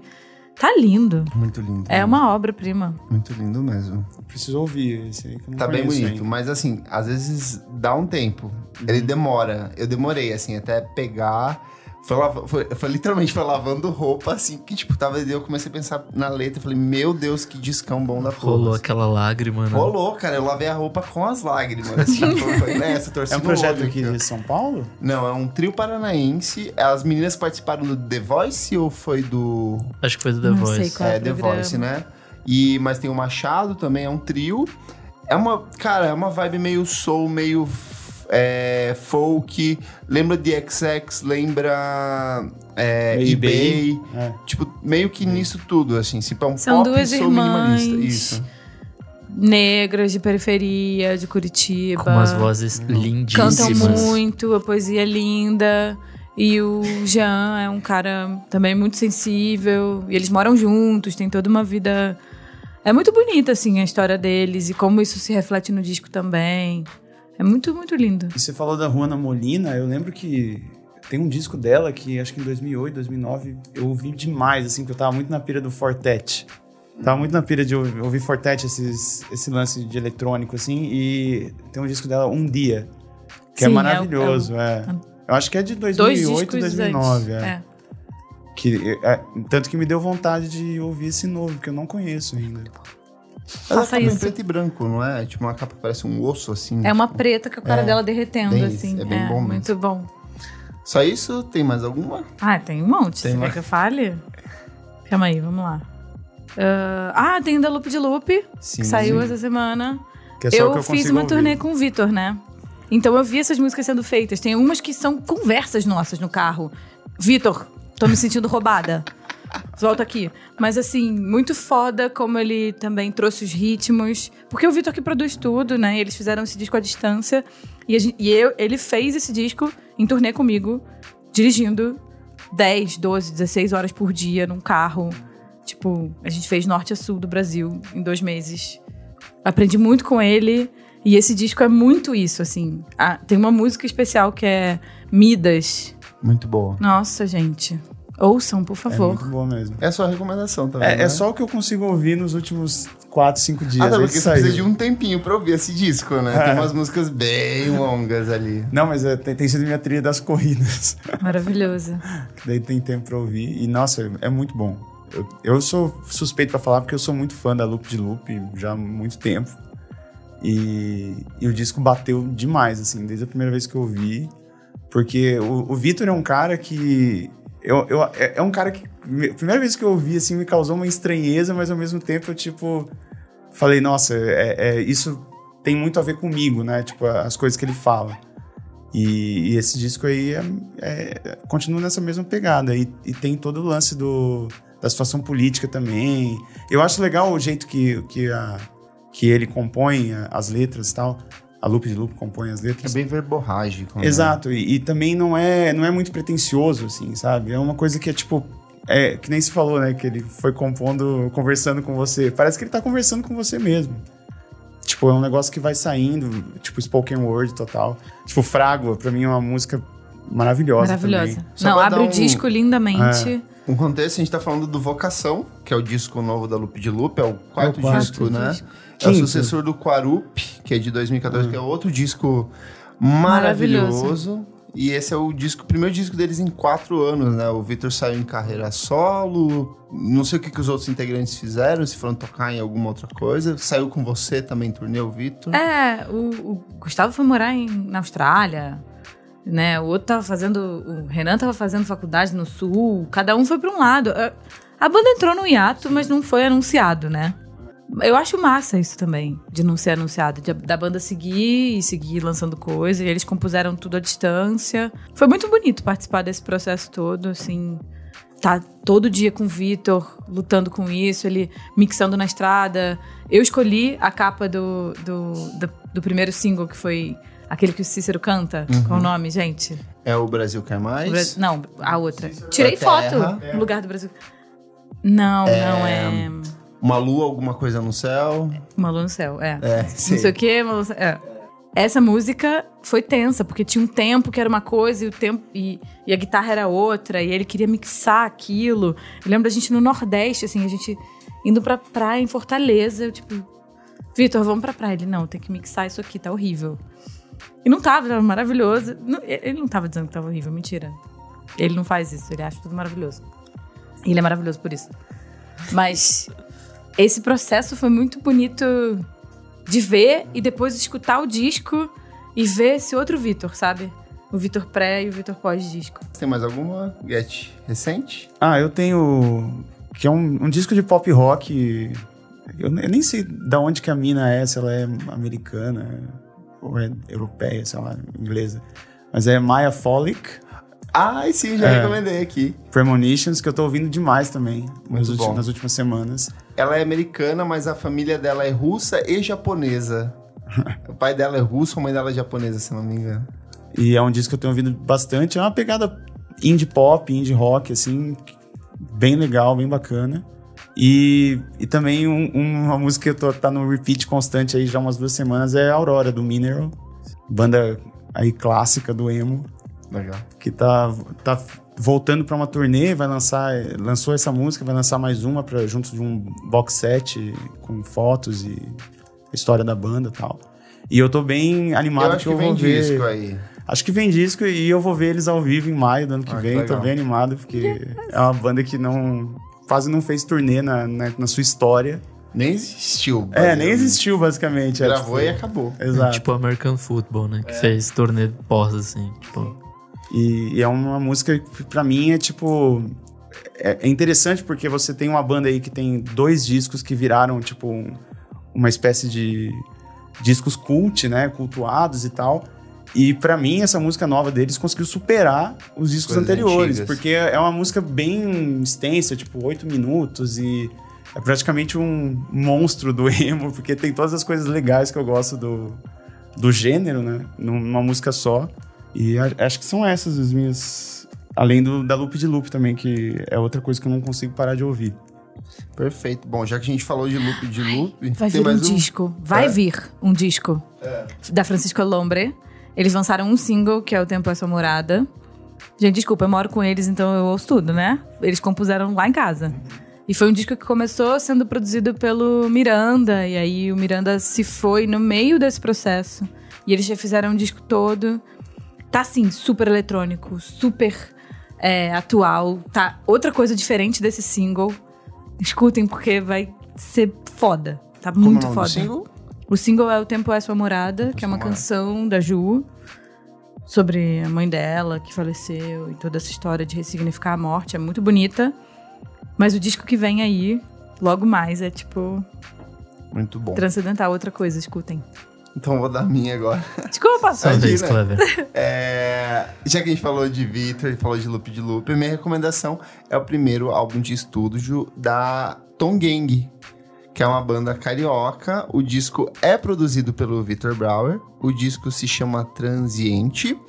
Tá lindo. Muito lindo. É uma obra-prima. Muito lindo mesmo. Preciso ouvir esse aí que eu não Tá bem bonito, ainda. mas assim, às vezes dá um tempo. Ele demora. Eu demorei, assim, até pegar. Foi, foi, foi literalmente foi lavando roupa, assim, que tipo, tava. Eu comecei a pensar na letra. Falei, meu Deus, que discão bom da porra. Rolou aquela lágrima, né? Rolou, cara. Eu lavei a roupa com as lágrimas. Assim, foi, foi nessa, torci É um projeto olho aqui de São Paulo? Não, é um trio paranaense. As meninas participaram do The Voice ou foi do. Acho que foi do The Não sei Voice. qual. É, The programa. Voice, né? E, mas tem o Machado também, é um trio. É uma, cara, é uma vibe meio soul, meio. É, folk, lembra de XX, lembra é, eBay. eBay, é. Tipo, meio que nisso tudo, assim. Tipo, é um São pop duas irmãs. Isso. Negras de periferia, de Curitiba. Com umas vozes Cantam lindíssimas. muito, a poesia é linda. E o Jean é um cara também muito sensível. E eles moram juntos, tem toda uma vida. É muito bonita, assim, a história deles e como isso se reflete no disco também. É muito, muito lindo. E você falou da Juana Molina, eu lembro que tem um disco dela que acho que em 2008, 2009 eu ouvi demais, assim, que eu tava muito na pira do Fortet. Tava muito na pira de ouvir ouvir Fortet, esses, esse lance de eletrônico, assim, e tem um disco dela, Um Dia, que é Sim, é o- maravilhoso, é. Eu acho que é de Dois 2008, discos 2009, antes. é. É. Que, é, Tanto que me deu vontade de ouvir esse novo, que eu não conheço ainda. Ela Faça é isso. em preto e branco, não é? Tipo, uma capa que parece um osso, assim. É uma tipo. preta com a cara É, dela derretendo, bem assim. é bem bom mesmo. Muito bom. Só isso? Tem mais alguma? Ah, tem um monte. Tem Você mais. quer que eu fale? Calma aí, vamos lá. Ah, ah, tem o da Loop de Loop, Sim. que saiu essa semana. Que é só o eu, que eu fiz uma ouvir. turnê com o Vitor, né? Então eu vi essas músicas sendo feitas. Tem umas que são conversas nossas no carro. Vitor, tô me sentindo roubada. Volta aqui. Mas assim, muito foda como ele também trouxe os ritmos. Porque o Vitor que produz tudo, né? Eles fizeram esse disco à distância. E, a gen- e eu, ele fez esse disco em turnê comigo, dirigindo 10, 12, 16 horas por dia num carro. Tipo, a gente fez norte a sul do Brasil em dois meses. Aprendi muito com ele. E esse disco é muito isso, assim. Ah, tem uma música especial que é Midas. Muito boa. Nossa, gente. Ouçam, por É favor. muito boa mesmo. É a sua recomendação também. É, né? é só o que eu consigo ouvir nos últimos 4, 5 dias. Ah, tá, aí porque que você precisa de um tempinho pra ouvir esse disco, né? É. Tem umas músicas bem longas ali. Não, mas é, tem, tem sido minha trilha das corridas. Maravilhoso. que daí tem tempo pra ouvir. E, nossa, é muito bom. Eu, eu sou suspeito pra falar porque eu sou muito fã da Loop de Loop já há muito tempo. E, e o disco bateu demais, assim, desde a primeira vez que eu ouvi. Porque o, o Vitor é um cara que. Eu, eu, é, é um cara que. A primeira vez que eu ouvi, assim, me causou uma estranheza, mas ao mesmo tempo eu, tipo. Falei, nossa, é, é- isso tem muito a ver comigo, né? Tipo, as coisas que ele fala. E, e esse disco aí é, é- continua nessa mesma pegada. E, e tem todo o lance do, da situação política também. Eu acho legal o jeito que, que, a, que ele compõe as letras e tal. A Loop de Loop compõe as É letras. bem verborrágico. né? Exato, e, e também não é, não é muito pretencioso, assim, sabe? É uma coisa que é tipo. É, que nem se falou, né? Que ele foi compondo, conversando com você. Parece que ele tá conversando com você mesmo. Tipo, é um negócio que vai saindo, tipo, spoken word total. Tipo, Frágua, pra mim é uma música maravilhosa. Maravilhosa. Não, abre dar o um- disco lindamente. Um contexto, a gente tá falando do Vocação, que é o disco novo da Loop de Loop, é o quarto, quarto disco, disco. né? É o sucessor do Quarup, que é de 2014, que é outro disco Maravilhoso. maravilhoso. E esse é o disco, o primeiro disco deles em quatro anos, né? O Victor saiu em carreira solo. Não sei o que, que os outros integrantes fizeram, se foram tocar em alguma outra coisa. Saiu com você também, turnê, o Victor. É, o, o Gustavo foi morar em, na Austrália, né? O outro tava fazendo. O Renan tava fazendo faculdade no sul, cada um foi pra um lado. A- A banda entrou no hiato, mas não foi anunciado, né? Eu acho massa isso também, de não ser anunciado, de- da banda seguir e seguir lançando coisa, e eles compuseram tudo à distância. Foi muito bonito participar desse processo todo, assim. Tá todo dia com o Vitor, lutando com isso, ele mixando na estrada. Eu escolhi a capa do, do, do, do primeiro single, que foi aquele que o Cícero canta. Qual o nome, gente? É o Brasil Quer Mais. Bra- Não, a outra. Tirei Da foto Terra. no lugar do Brasil. Não, não é. Uma lua, alguma coisa no céu. Uma lua no céu, é. É, Não sei. sei o quê, uma lua no céu. É. Essa música foi tensa, porque tinha um tempo que era uma coisa e o tempo e, e a guitarra era outra, e ele queria mixar aquilo. Eu lembro da gente no Nordeste, assim, a gente indo pra praia em Fortaleza, eu, tipo, Vitor, vamos pra praia. Ele, não, tem que mixar isso aqui, tá horrível. E não tava, tava maravilhoso. Ele não tava dizendo que tava horrível, mentira. Ele não faz isso, ele acha tudo maravilhoso. E ele é maravilhoso por isso. Mas esse processo foi muito bonito de ver e depois escutar o disco e ver esse outro Vitor, sabe? O Vitor pré e o Vitor pós-disco. Tem mais alguma, Get, recente? Ah, eu tenho. Que é um, um disco de pop rock. Eu, eu nem sei da onde que a mina é, se ela é americana. ou é europeia, sei lá, inglesa. Mas é Maya Folic, Ai, sim, já É. recomendei aqui. Premonitions, que eu tô ouvindo demais também nas, ulti- nas últimas semanas. Ela é americana, mas a família dela é russa e japonesa. o pai dela é russo, a mãe dela é japonesa, se não me engano. E é um disco que eu tenho ouvido bastante. É uma pegada indie pop, indie rock, assim, bem legal, bem bacana. E, e também um- uma música que eu tô, tá no repeat constante aí já umas duas semanas é Aurora, do Mineral. Banda aí clássica do emo, Legal. que tá, tá voltando pra uma turnê, vai lançar, lançou essa música, vai lançar mais uma pra, junto de um box set com fotos e história da banda e tal. E eu tô bem animado eu acho que, eu vem vou ver. disco aí. Acho que vem disco e eu vou ver eles ao vivo em maio do ano que Ah, que vem. Tô legal. bem animado, porque é uma banda que não. quase não fez turnê na, na, na sua história. Nem existiu. É, nem existiu, basicamente. é, Gravou tipo, e acabou. Exato. Tipo American Football, né? Que fez turnê pós, assim. Tipo, E, e é uma música que pra mim é tipo. É, é interessante porque você tem uma banda aí que tem dois discos que viraram, tipo, um- uma espécie de discos cult, né? Cultuados e tal. E pra mim, essa música nova deles conseguiu superar os discos Coisas anteriores. antigas. Porque é uma música bem extensa, tipo, oito minutos e. É praticamente um monstro do emo, porque tem todas as coisas legais que eu gosto do, do gênero, né? Numa música só. E a- acho que são essas as minhas. Além do, da Loop de Loop também, que é outra coisa que eu não consigo parar de ouvir. Perfeito. Bom, já que a gente falou de loop de loop, Vai tem vir um mais disco. Vai É? vir um disco da Francisco Lombre. Eles lançaram um single, que é O Tempo é Sua Morada. Gente, desculpa, eu moro com eles, então eu ouço tudo, né? Eles compuseram lá em casa. E foi um disco que começou sendo produzido pelo Miranda, e aí o Miranda se foi no meio desse processo. E eles já fizeram um disco todo. Tá assim, super eletrônico, super é, atual. Tá outra coisa diferente desse single. Escutem, porque vai ser foda. Tá Como é o muito foda. single? O single é O Tempo é Sua Morada, que é uma canção da Ju sobre a mãe dela que faleceu e toda essa história de ressignificar a morte. É muito bonita. Mas o disco que vem aí, logo mais, é tipo Muito bom. transcendental, outra coisa, escutem. Então vou dar a minha agora. Desculpa! só vez. Clever. É, já que a gente falou de Victor e falou de Loop de Loop, a minha recomendação é o primeiro álbum de estúdio da Tom Gang, que é uma banda carioca. O disco é produzido pelo Victor Brower. O disco se chama Transiente.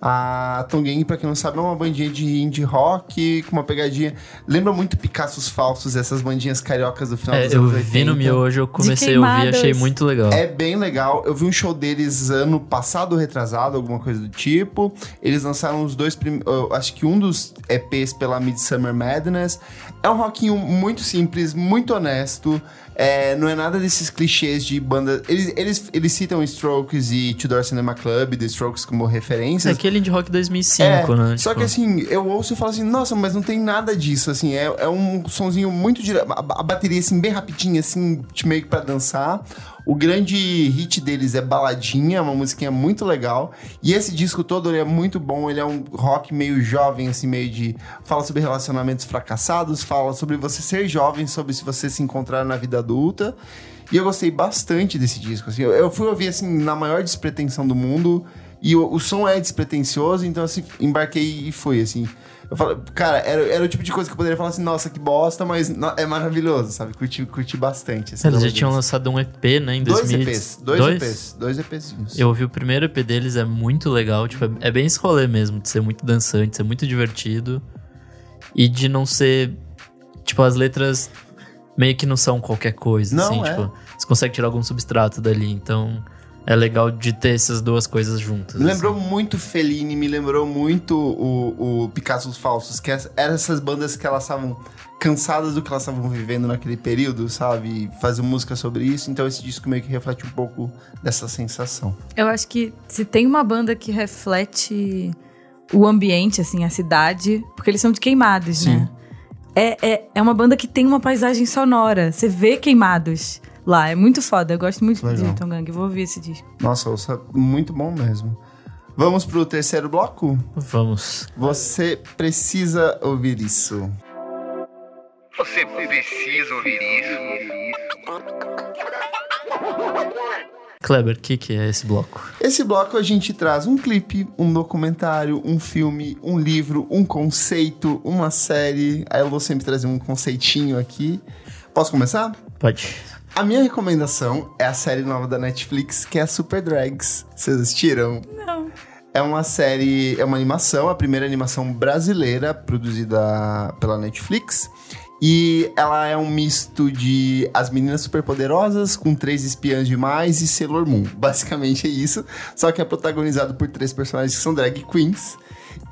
A Tom Gang, pra quem não sabe, é uma bandinha de indie rock com uma pegadinha. Lembra muito Picassos Falsos, essas bandinhas cariocas do final É, dos eu anos vi no 80. miojo, eu comecei a ouvir, achei muito legal. É bem legal. Eu vi um show deles ano passado, ou retrasado, alguma coisa do tipo. Eles lançaram os dois primeiros. Acho que um dos EPs pela Midsummer Madness. É um rockinho muito simples, muito honesto. É, não é nada desses clichês de banda. Eles, eles, eles citam Strokes e Tudor Cinema Club, The Strokes como É referências. aquele de rock 2005, É, né? Só Tipo, que assim, eu ouço e falo assim, nossa, mas não tem nada disso, assim, é, é um sonzinho muito direto, a, a bateria assim, bem rapidinha, assim, meio que pra dançar. O grande hit deles é Baladinha, uma musiquinha muito legal. E esse disco todo, ele é muito bom, ele é um rock meio jovem, assim, meio de... Fala sobre relacionamentos fracassados, fala sobre você ser jovem, sobre se você se encontrar na vida adulta. E eu gostei bastante desse disco, assim. Eu, fui ouvir, assim, na maior despretensão do mundo... E o, o som é despretensioso, então assim, embarquei e fui, assim. Eu falo, cara, era, era o tipo de coisa que eu poderia falar assim, nossa, que bosta, mas no- é maravilhoso, sabe? Curti, curti bastante. Assim, Eles já tinham lançado um EP, né, em dois 2000. EPs, dois, EPs, dois EPzinhos. Eu ouvi o primeiro EP deles, é muito legal. Tipo, é, é bem esse rolê mesmo, de ser muito dançante, de ser muito divertido. E de não ser. Tipo, as letras meio que não são qualquer coisa. Não, assim, é. tipo, você consegue tirar algum substrato dali. Então, é legal de ter essas duas coisas juntas. Me lembrou assim. muito Fellini, me lembrou muito o, o Picassos Falsos, que es- eram essas bandas que elas estavam cansadas do que elas estavam vivendo naquele período, sabe? Fazer música sobre isso, então esse disco meio que reflete um pouco dessa sensação. Eu acho que se tem uma banda que reflete o ambiente, assim, a cidade, porque eles são de queimados, né? É, é, é uma banda que tem uma paisagem sonora. Você vê queimados lá. É muito foda. Eu gosto muito Legal. de Tom Gang. Vou ouvir esse disco. Nossa, ouça, muito bom mesmo. Vamos pro terceiro bloco? Vamos. Você precisa ouvir isso. Você precisa ouvir isso. Kleber, o que, que é esse bloco? Esse bloco a gente traz um clipe, um documentário, um filme, um livro, um conceito, uma série. Aí eu vou sempre trazer um conceitinho aqui. Posso começar? Pode. A minha recomendação é a série nova da Netflix, que é Super Drags. Vocês assistiram? Não. É uma série, é uma animação, a primeira animação brasileira produzida pela Netflix. E ela é um misto de As Meninas Superpoderosas com Três Espiãs Demais e Sailor Moon. Basicamente é isso. Só que é protagonizado por três personagens que são drag queens.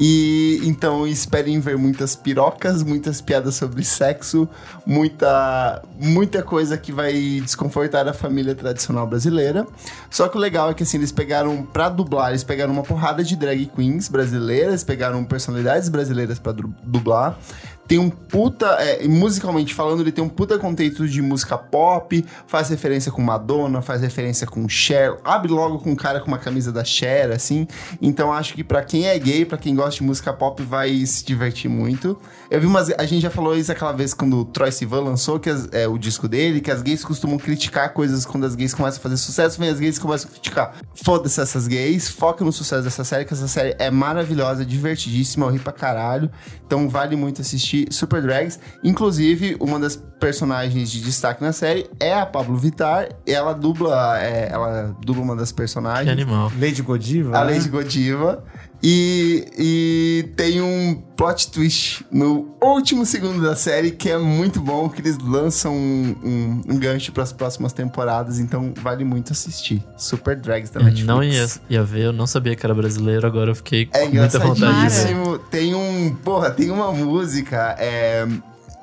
E então esperem ver muitas pirocas, muitas piadas sobre sexo, muita, muita coisa que vai desconfortar a família tradicional brasileira. Só que o legal é que assim, eles pegaram pra dublar, eles pegaram uma porrada de drag queens brasileiras, pegaram personalidades brasileiras du- dublar. Tem um puta. é, musicalmente falando, ele tem um puta contexto de música pop, faz referência com Madonna, faz referência com Cher, abre logo com um cara com uma camisa da Cher, assim. Então acho que pra quem é gay, pra quem gosta de música pop, vai se divertir muito. Eu vi umas. A gente já falou isso aquela vez quando o Troy Sivan lançou que as- é, o disco dele, que as gays costumam criticar coisas quando as gays começam a fazer sucesso, vem as gays começam a criticar. Foda-se essas gays, foca no sucesso dessa série, que essa série é maravilhosa, divertidíssima, eu ri pra caralho. Então vale muito assistir Super Drags. Inclusive, uma das personagens de destaque na série é a Pablo Vittar. Ela dubla, é, ela dubla uma das Que personagens. animal. Lady Godiva. A né? Lady Godiva. E, e tem um plot twist no último segundo da série que é muito bom, que eles lançam um, um, um gancho para as próximas temporadas, então vale muito assistir. Super Drags da Eu Netflix. não ia, ia ver, eu não sabia que era brasileiro, agora eu fiquei É com muita vontade engraçadíssimo. Tem um. Porra, tem uma música. É,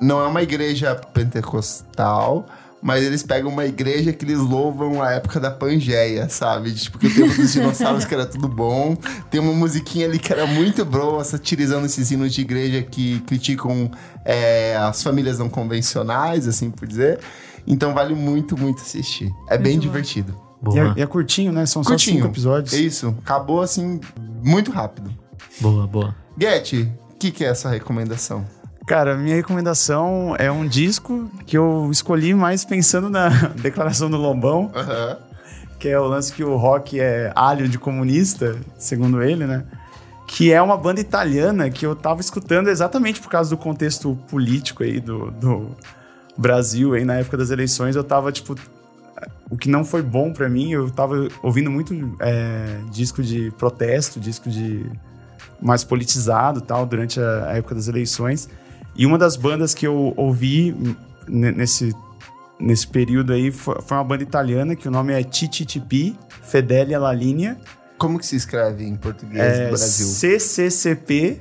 não é uma igreja pentecostal. Mas eles pegam uma igreja que eles louvam a época da Pangeia, sabe? Tipo, que o tempo dos dinossauros que era tudo bom. Tem uma musiquinha ali que era muito boa, satirizando esses hinos de igreja que criticam é, as famílias não convencionais, assim por dizer. Então vale muito, muito assistir. É bem Muito bom. divertido. E Boa, é, e é curtinho, né? São só Curtinho. cinco episódios. É isso. Acabou assim, muito rápido. boa, boa. Get, o que, que é essa recomendação? Cara, minha recomendação é um disco que eu escolhi mais pensando na declaração do Lobão, Aham. que é o lance que o rock é alho de comunista, segundo ele, né? Que é uma banda italiana que eu tava escutando exatamente por causa do contexto político aí do, do Brasil aí na época das eleições. Eu tava, tipo, o que não foi bom pra mim, eu tava ouvindo muito é, disco de protesto, disco de mais politizado tal durante a, a época das eleições. E uma das bandas que eu ouvi nesse, nesse período aí foi, foi uma banda italiana que o nome é TTTP, Fedele alla Linea. Como que se escreve em português É do Brasil? CCCP,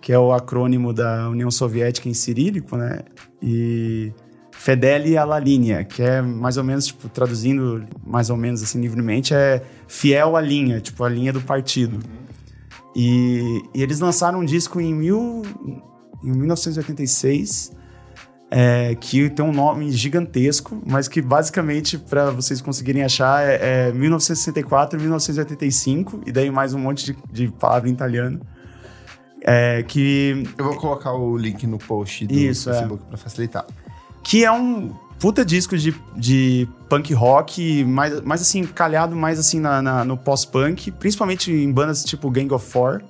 que é o acrônimo da União Soviética em cirílico, né? E Fedele alla Linea, que é mais ou menos, tipo, traduzindo mais ou menos assim livremente, é fiel à linha, tipo, a linha do partido. E, e eles lançaram um disco em, mil, em 1986, é, que tem um nome gigantesco, mas que basicamente, para vocês conseguirem achar, é, é 1964 e 1985, e daí mais um monte de, de palavra em italiano. É, que Eu vou colocar o link no post do Isso, é. Facebook pra facilitar. que é um puta disco de, de punk rock, mais, mais assim, calhado mais assim na, na- no pós-punk, principalmente em bandas tipo Gang of Four.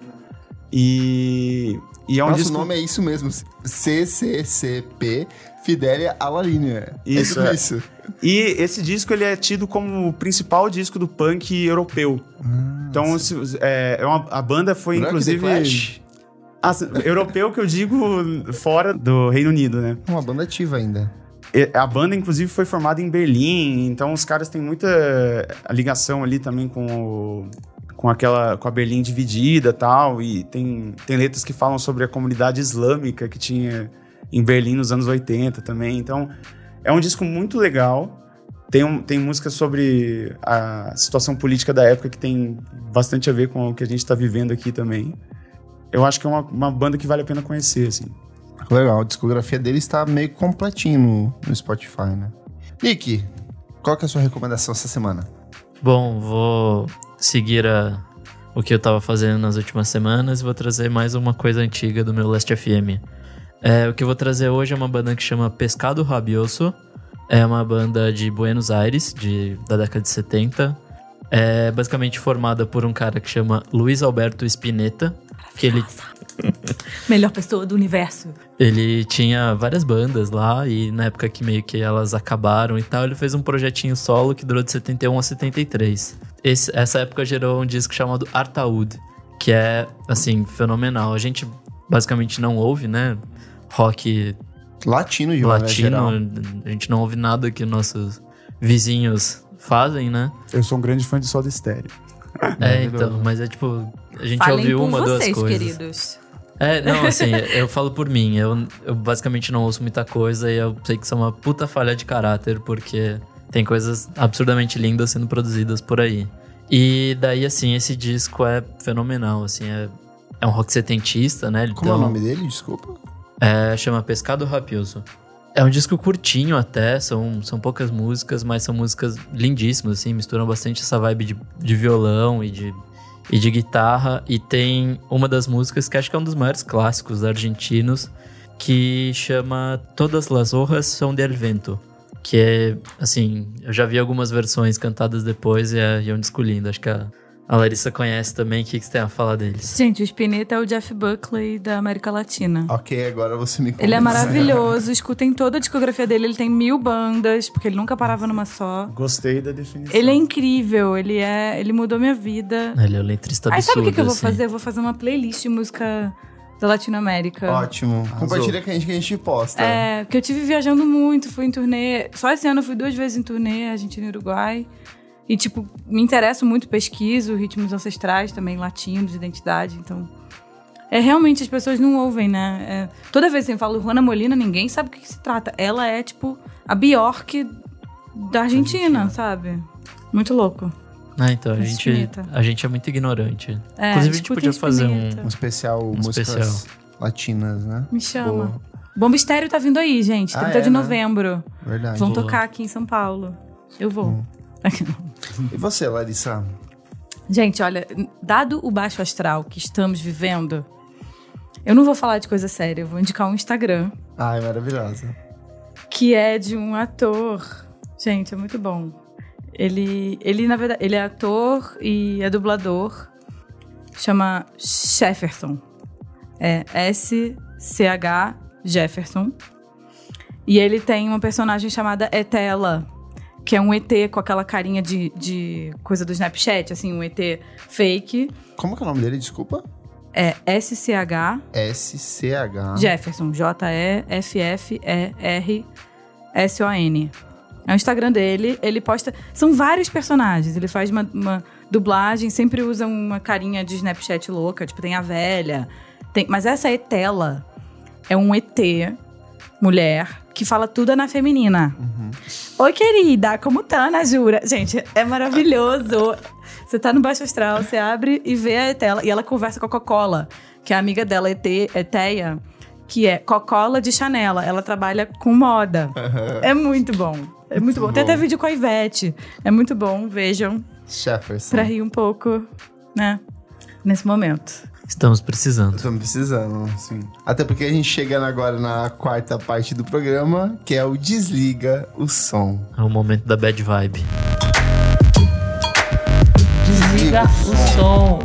E, e é um Nosso disco... nome é isso mesmo. CCCP Fidelia alla Linea. Isso, é é. isso. E esse disco ele é tido como o principal disco do punk europeu. então, se- é, é uma- a banda foi Não é inclusive... Clash? Ah, europeu que eu digo fora do Reino Unido, né? É uma banda ativa ainda. A banda, inclusive, foi formada em Berlim, então os caras têm muita ligação ali também com, o- com aquela com a Berlim dividida e tal, e tem, tem letras que falam sobre a comunidade islâmica que tinha em Berlim nos anos 80 também. Então, é um disco muito legal. Tem, um, tem música sobre a situação política da época que tem bastante a ver com o que a gente está vivendo aqui também. Eu acho que é uma, uma banda que vale a pena conhecer, assim. Legal, a discografia dele está meio completinho no, no Spotify, né? Nick, qual que é a sua recomendação essa semana? Bom, vou seguir a- o que eu tava fazendo nas últimas semanas e vou trazer mais uma coisa antiga do meu Last FM. É, o que eu vou trazer hoje é uma banda que chama Pescado Rabioso. É uma banda de Buenos Aires, de, da década de 70. É basicamente formada por um cara que chama Luiz Alberto Spinetta, que ele, Melhor pessoa do universo. ele tinha várias bandas lá e na época que meio que elas acabaram e tal, ele fez um projetinho solo que durou de 71 a 73. Esse- essa época gerou um disco chamado Artaud, que é, assim, fenomenal. A gente basicamente não ouve, né? Rock Latino de latino, geral. a gente não ouve nada que nossos vizinhos fazem, né? Eu sou um grande fã de Soda Stereo. É, então, mas é tipo, a gente Falem ouviu uma, duas vocês, coisas. queridos. É, não, assim, eu falo por mim. Eu, eu basicamente não ouço muita coisa e eu sei que isso é uma puta falha de caráter, porque tem coisas absurdamente lindas sendo produzidas por aí. E daí, assim, esse disco é fenomenal, assim, é, é um rock setentista, né? Como é o Então, nome dele? Desculpa. É, chama Pescado Rapioso. É um disco curtinho até, são, são poucas músicas, mas são músicas lindíssimas, assim, misturam bastante essa vibe de, de violão e de, e de guitarra. E tem uma das músicas que acho que é um dos maiores clássicos argentinos, que chama Todas las hojas são del vento. Que é, assim, eu já vi algumas versões cantadas depois e é, e é um disco lindo. Acho que a, a Larissa conhece também. O que, que você tem a falar deles? Gente, o Spinetta é o Jeff Buckley da América Latina. Ok, agora você me Ele é maravilhoso, escutem toda a discografia dele. Ele tem mil bandas, porque ele nunca parava numa só. Gostei da definição. Ele é incrível, ele é. Ele mudou minha vida. Ele é o letrista Aí absurdo, sabe o que, que eu vou assim. fazer? Eu vou fazer uma playlist de música da Latinoamérica. Ótimo. Compartilha com a gente que a gente posta. É, porque eu tive viajando muito, fui em turnê. Só esse ano eu fui duas vezes em turnê, Argentina e Uruguai. E, tipo, me interesso muito, pesquiso ritmos ancestrais também, latinos, identidade. Então. É realmente, as pessoas não ouvem, né? É, toda vez que eu falo Juana Molina, ninguém sabe o que, que se trata. Ela é, tipo, a Bjork da Argentina, sabe? Muito louco. Ah, então, a gente, a gente é muito ignorante. É, Inclusive, a gente escutem podia fazer um... Um especial Um músicas especial. latinas, né? Me chama. Boa. Bomba Estéreo tá vindo aí, gente. Ah, 30 é, de né? novembro. Verdade. Vão Boa. tocar aqui em São Paulo. Eu vou. Hum. E você, Larissa? Gente, olha, dado o baixo astral que estamos vivendo, eu não vou falar de coisa séria, eu vou indicar um Instagram Ai, maravilhosa. que é de um ator. Gente, é muito bom. Ele, ele na verdade, ele é ator e é dublador. Chama Jefferson. É S-C-H Jefferson. E ele tem uma personagem chamada Etela, que é um ET com aquela carinha de, de coisa do Snapchat, assim, um ET fake. Como que é o nome dele? Desculpa. É S-C-H S-C-H. Jefferson, J-E-F-F-E-R-S-O-N. É o Instagram dele, ele posta. São vários personagens. Ele faz uma, uma dublagem, sempre usa uma carinha de Snapchat louca, tipo, tem a velha. Tem, mas essa Etela é um ET, mulher, que fala tudo na feminina. Oi, querida, como tá, na Jura? Gente, é maravilhoso. Você tá no Baixo Astral, você abre e vê a Etela, e ela conversa com a Coca-Cola, que é a amiga dela, ET, Eteia, que é Coca-Cola de Chanela. Ela trabalha com moda. É muito bom. É muito, bom. Tem bom. até vídeo com a Ivete. É muito bom, vejam, Jefferson. pra rir um pouco, né? Nesse momento. Estamos precisando. Estamos precisando, sim. Até porque a gente chegando agora na quarta parte do programa, que é o Desliga o Som. É o momento da bad vibe. Desliga o som.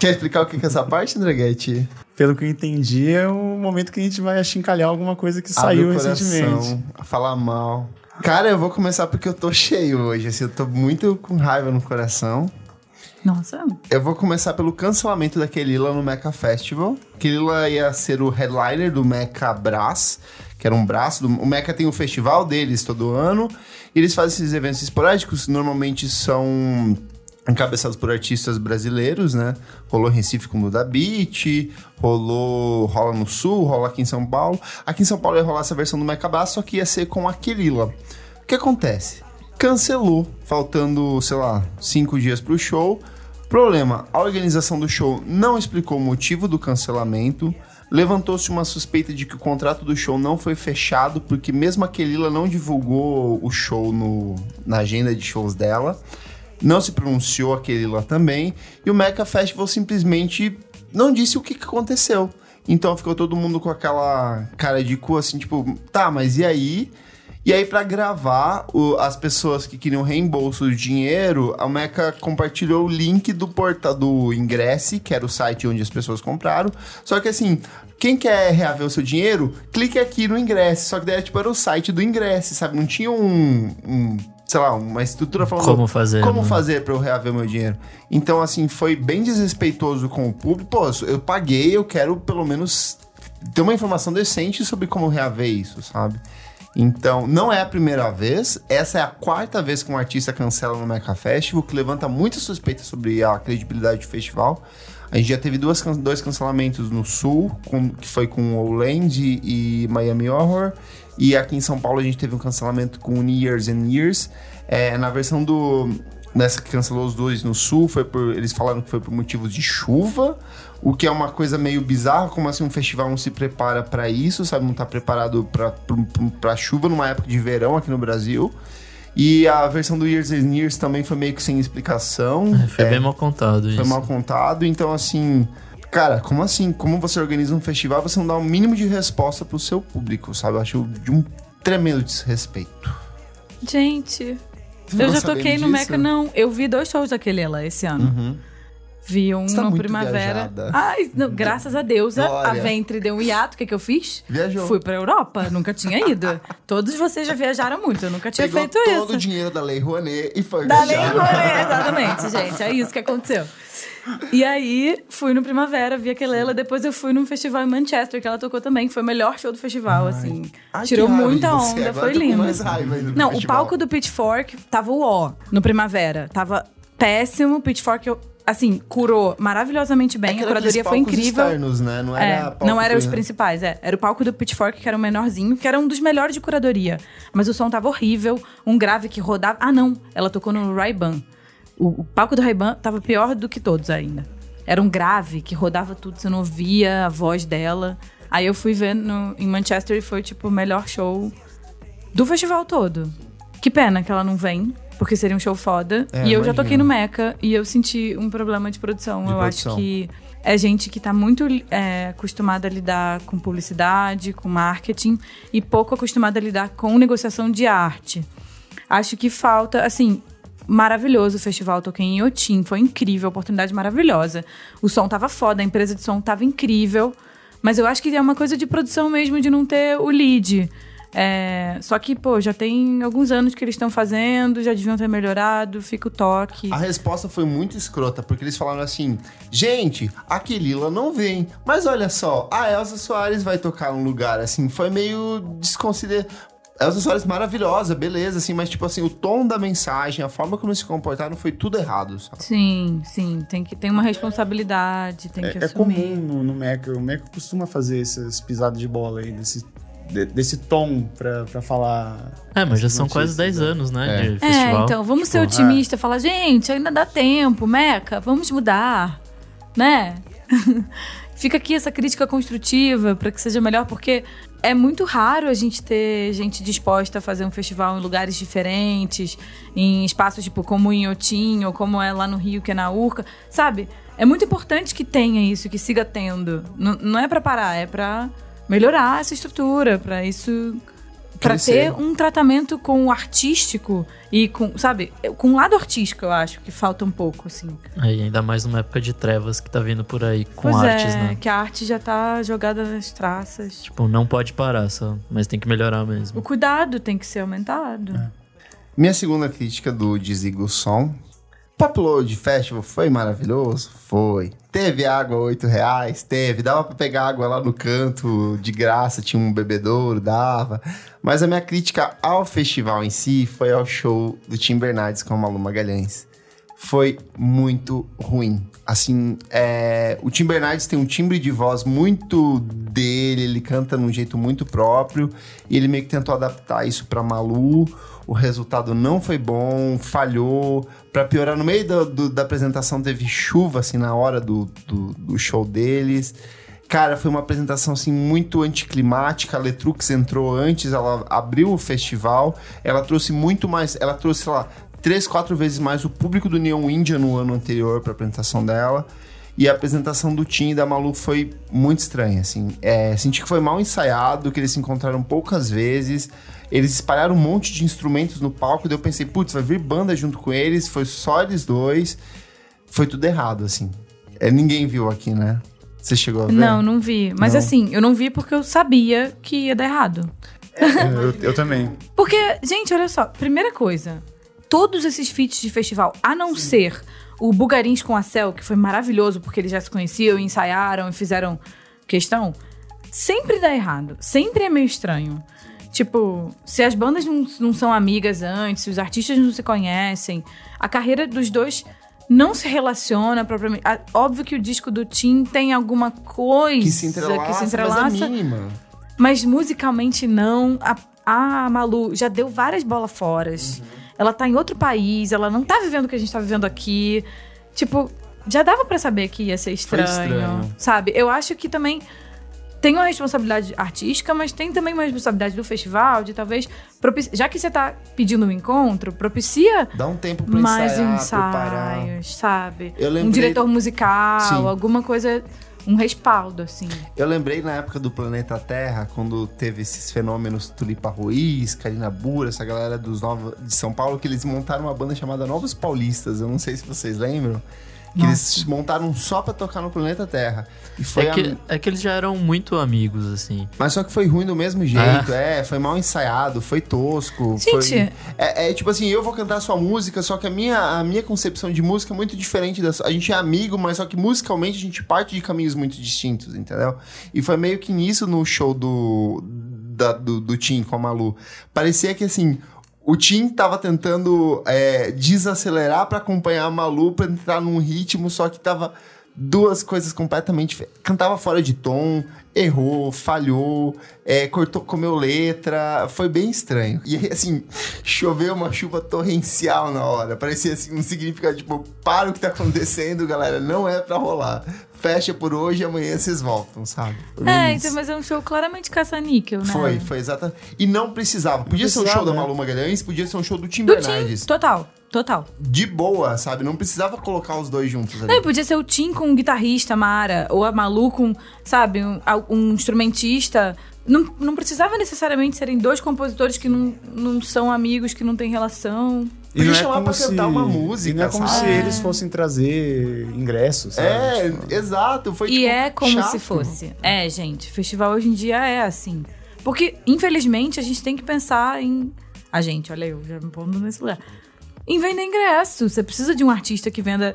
Quer explicar o que é essa parte, Andreguete? Pelo que eu entendi, é o momento que a gente vai achincalhar alguma coisa que saiu Abre recentemente. coração, a falar mal. Cara, eu vou começar porque eu tô cheio hoje, assim, eu tô muito com raiva no coração. Nossa. Eu vou começar pelo cancelamento da Kelila no Mecha Festival. Kelila ia ser o headliner do Mecha Brás, que era um braço. Do... O Mecha tem um festival deles todo ano. E eles fazem esses eventos esporádicos, normalmente são encabeçados por artistas brasileiros, né? Rolou em Recife com o da Beat, rolou, rola no Sul, rola aqui em São Paulo. Aqui em São Paulo ia rolar essa versão do Mecha Brás, só que ia ser com a Kelila. O que acontece? Cancelou, faltando, sei lá, cinco dias pro show. Problema: a organização do show não explicou o motivo do cancelamento. Levantou-se uma suspeita de que o contrato do show não foi fechado, porque mesmo a Kelila não divulgou o show no, na agenda de shows dela. Não se pronunciou a Kelila também. E o Mecha Festival simplesmente não disse o que, que aconteceu. Então ficou todo mundo com aquela cara de cu assim, tipo, tá, mas e aí? E aí, pra gravar, o- as pessoas que queriam reembolso do dinheiro, a Meca compartilhou o link do portal do Ingresse, que era o site onde as pessoas compraram. Só que assim, quem quer reaver o seu dinheiro, clique aqui no Ingresse. Só que daí, tipo, era o site do Ingresse, sabe? Não tinha um. um, sei lá, uma estrutura falando. Como fazer, Como né? fazer pra eu reaver meu dinheiro? Então, assim, foi bem desrespeitoso com o público. Pô, eu paguei, eu quero pelo menos ter uma informação decente sobre como reaver isso, sabe? Então, não é a primeira vez, essa é a quarta vez que um artista cancela no Meca Festival, que levanta muita suspeita sobre a credibilidade do festival. A gente já teve duas, dois cancelamentos no Sul, com- que foi com o Land e Miami Horror. E aqui em São Paulo a gente teve um cancelamento com Years and Years. É, na versão do. Nessa que cancelou os dois no Sul, foi por, eles falaram que foi por motivos de chuva, o que é uma coisa meio bizarra, como assim um festival não se prepara pra isso, sabe? Não tá preparado pra, pra, pra chuva numa época de verão aqui no Brasil. E a versão do Years and Years também foi meio que sem explicação. Foi É, bem mal contado isso. foi mal contado, então assim. Cara, como assim? Como você organiza um festival você não dá o mínimo de resposta pro seu público, sabe? Eu acho de um tremendo desrespeito. Gente, eu já toquei no disso? Meca, não. Eu vi dois shows daquele lá esse ano. Uhum. Vi um Você tá no muito Primavera. viajada. Ai, não, graças a Deus, a. Ventre deu um hiato. O que, que eu fiz? Viajou. Fui pra Europa. Nunca tinha ido. Todos vocês já viajaram muito. Eu nunca tinha Pegou feito todo isso. o dinheiro da Lei Rouanet e foi Da Lei. Rouanet, exatamente, gente. É isso que aconteceu. E aí, fui no Primavera, vi aquela ela. Depois eu fui num festival em Manchester, que ela tocou também. que Foi o melhor show do festival, assim. Ai, Tirou muita onda, foi lindo. Não, o festival. palco do Pitchfork tava o ó no Primavera. Tava péssimo. Pitchfork, eu- assim, curou maravilhosamente bem. É a era curadoria foi incrível. externos, né? Não É, era palco não eram os principais, é. Era o palco do Pitchfork, que era o menorzinho, que era um dos melhores de curadoria. Mas o som tava horrível, um grave que rodava. Ah, não, ela tocou no Ray-Ban. O, o palco do Ray-Ban tava pior do que todos ainda. Era um grave que rodava tudo, você não ouvia a voz dela. Aí eu fui ver no, em Manchester e foi, tipo, o melhor show do festival todo. Que pena que ela não vem, porque seria um show foda. É, e eu já imagino. toquei no Meca e eu senti um problema de produção. De eu produção. acho que é gente que tá muito é, acostumada a lidar com publicidade, com marketing, e pouco acostumada a lidar com negociação de arte. Acho que falta, assim, maravilhoso o festival. Toquei em Iotim, foi incrível, oportunidade maravilhosa. O som tava foda, a empresa de som tava incrível, mas eu acho que é uma coisa de produção mesmo, de não ter o lead. É, só que, pô, já tem alguns anos que eles estão fazendo, já deviam ter melhorado, fica o toque. A resposta foi muito escrota, porque eles falaram assim: gente, a Kelila não vem, mas olha só, a Elsa Soares vai tocar num lugar, assim, foi meio desconsiderado. Elsa Soares maravilhosa, beleza, assim, mas tipo assim, o tom da mensagem, a forma como eles se comportaram foi tudo errado, sabe? Sim, sim, tem que tem uma responsabilidade, tem que É, é assumir. comum no, no. O Meca costuma fazer essas pisadas de bola aí, desse, de- desse tom pra, pra falar. É, mas já são quase notícias, 10 né? anos, né, É. de É, festival. então, vamos ser Tipo, otimistas, falar, gente, ainda dá tempo, Meca, vamos mudar, né? Fica aqui essa crítica construtiva para que seja melhor, porque é muito raro a gente ter gente disposta a fazer um festival em lugares diferentes, em espaços tipo como em Otim ou como é lá no Rio, que é na Urca, sabe? É muito importante que tenha isso, que siga tendo. N- não é para parar, é para melhorar essa estrutura, para isso Pra Crescer. ter um tratamento com o artístico e com, sabe, com o lado artístico, eu acho que falta um pouco, assim. Aí, ainda mais numa época de trevas que tá vindo por aí com pois artes, é, né? que a arte já tá jogada nas traças. Tipo, não pode parar só, mas tem que melhorar mesmo. O cuidado tem que ser aumentado. Minha segunda crítica do Desliga o Som. Popload Festival foi maravilhoso? Foi. Teve água, 8 reais? Teve. Dava pra pegar água lá no canto de graça, tinha um bebedouro, dava. Mas a minha crítica ao festival em si foi ao show do Tim Bernardes com a Malu Magalhães. Foi muito ruim. Assim, é, o Tim Bernardes tem um timbre de voz muito dele, ele canta num jeito muito próprio, e ele meio que tentou adaptar isso pra Malu. O resultado não foi bom, falhou. Pra piorar, no meio do- do- da apresentação teve chuva, assim, na hora do, do, show deles. Cara, foi uma apresentação assim muito anticlimática. A Letrux entrou antes, ela abriu o festival, ela trouxe muito mais, ela trouxe, sei lá, três, quatro vezes mais o público do Neon India no ano anterior para apresentação dela. E a apresentação do Tim e da Malu foi muito estranha, assim. É, senti que foi mal ensaiado, que eles se encontraram poucas vezes. Eles espalharam um monte de instrumentos no palco, daí eu pensei, putz, vai vir banda junto com eles, foi só eles dois. Foi tudo errado, assim. É, ninguém viu aqui, né? Você chegou a ver? Não, não vi. Mas Não? assim, eu não vi porque eu sabia que ia dar errado. eu, eu também. Porque, gente, olha só. Primeira coisa. Todos esses feats de festival, a não ser o Bugarins com a Cel, que foi maravilhoso porque eles já se conheciam, ensaiaram e fizeram questão, sempre dá errado. Sempre é meio estranho. Tipo, se as bandas não, não são amigas antes, se os artistas não se conhecem, a carreira dos dois não se relaciona propriamente. Óbvio que o disco do Tim tem alguma coisa Que se entrelaça, que se mas entrelaça é mínima. mas musicalmente não. A, a Malu já deu várias bolas foras. Ela tá em outro país, ela não tá vivendo o que a gente tá vivendo aqui. Tipo, já dava pra saber que ia ser estranho, estranho. sabe? Eu acho que também tem uma responsabilidade artística, mas tem também uma responsabilidade do festival, de talvez. Já que você tá pedindo um encontro, propicia Dá um tempo pra mais ensaiar, preparar. ensaios, sabe? Eu Um lembrei- diretor musical, Sim. alguma coisa, um respaldo, assim. Eu lembrei na época do Planeta Terra, quando teve esses fenômenos Tulipa Ruiz, Karina Bura, essa galera dos Nova, de São Paulo, que eles montaram uma banda chamada Novos Paulistas. Eu não sei se vocês lembram. Que eles montaram só pra tocar no Planeta Terra. E foi É a- que, é que eles já eram muito amigos, assim. Mas só que foi ruim do mesmo jeito, é, foi mal ensaiado, foi tosco. Gente. foi- É, é tipo assim, eu vou cantar sua música, só que a minha, a minha concepção de música é muito diferente da sua. A gente é amigo, mas só que musicalmente a gente parte de caminhos muito distintos, entendeu? E foi meio que nisso no show do, da- do, do Tim com a Malu. Parecia que assim. O Tim tava tentando é, desacelerar pra acompanhar a Malu pra entrar num ritmo, só que tava duas coisas completamente. Cantava fora de tom, errou, falhou, é, cortou, comeu letra, foi bem estranho. E aí, assim, choveu uma chuva torrencial na hora. Parecia assim, um significado, tipo, para o que tá acontecendo, galera, não é pra rolar. Fecha por hoje e amanhã vocês voltam, sabe? É, isso. então, mas é um show claramente caça-níquel, né? Foi, foi exatamente. E não precisava. Podia ser um show da? Malu Magalhães, podia ser um show do Tim Do Bernardes. Tim, total, total. De boa, sabe? Não precisava colocar os dois juntos ali. Não, podia ser o Tim com um guitarrista, Mara, ou a Malu com, sabe, um, um instrumentista. Não, não precisava necessariamente serem dois compositores que não, não são amigos, que não têm relação. Podia chamar pra cantar uma música, E não é como sabe? se eles fossem trazer ingressos, sabe? É, Tipo, exato. Foi, e tipo, é como chato. se fosse. É, gente, festival hoje em dia é assim. Porque, infelizmente, a gente tem que pensar em. A gente, olha eu, já me pondo nesse lugar. Em vender ingresso. Você precisa de um artista que venda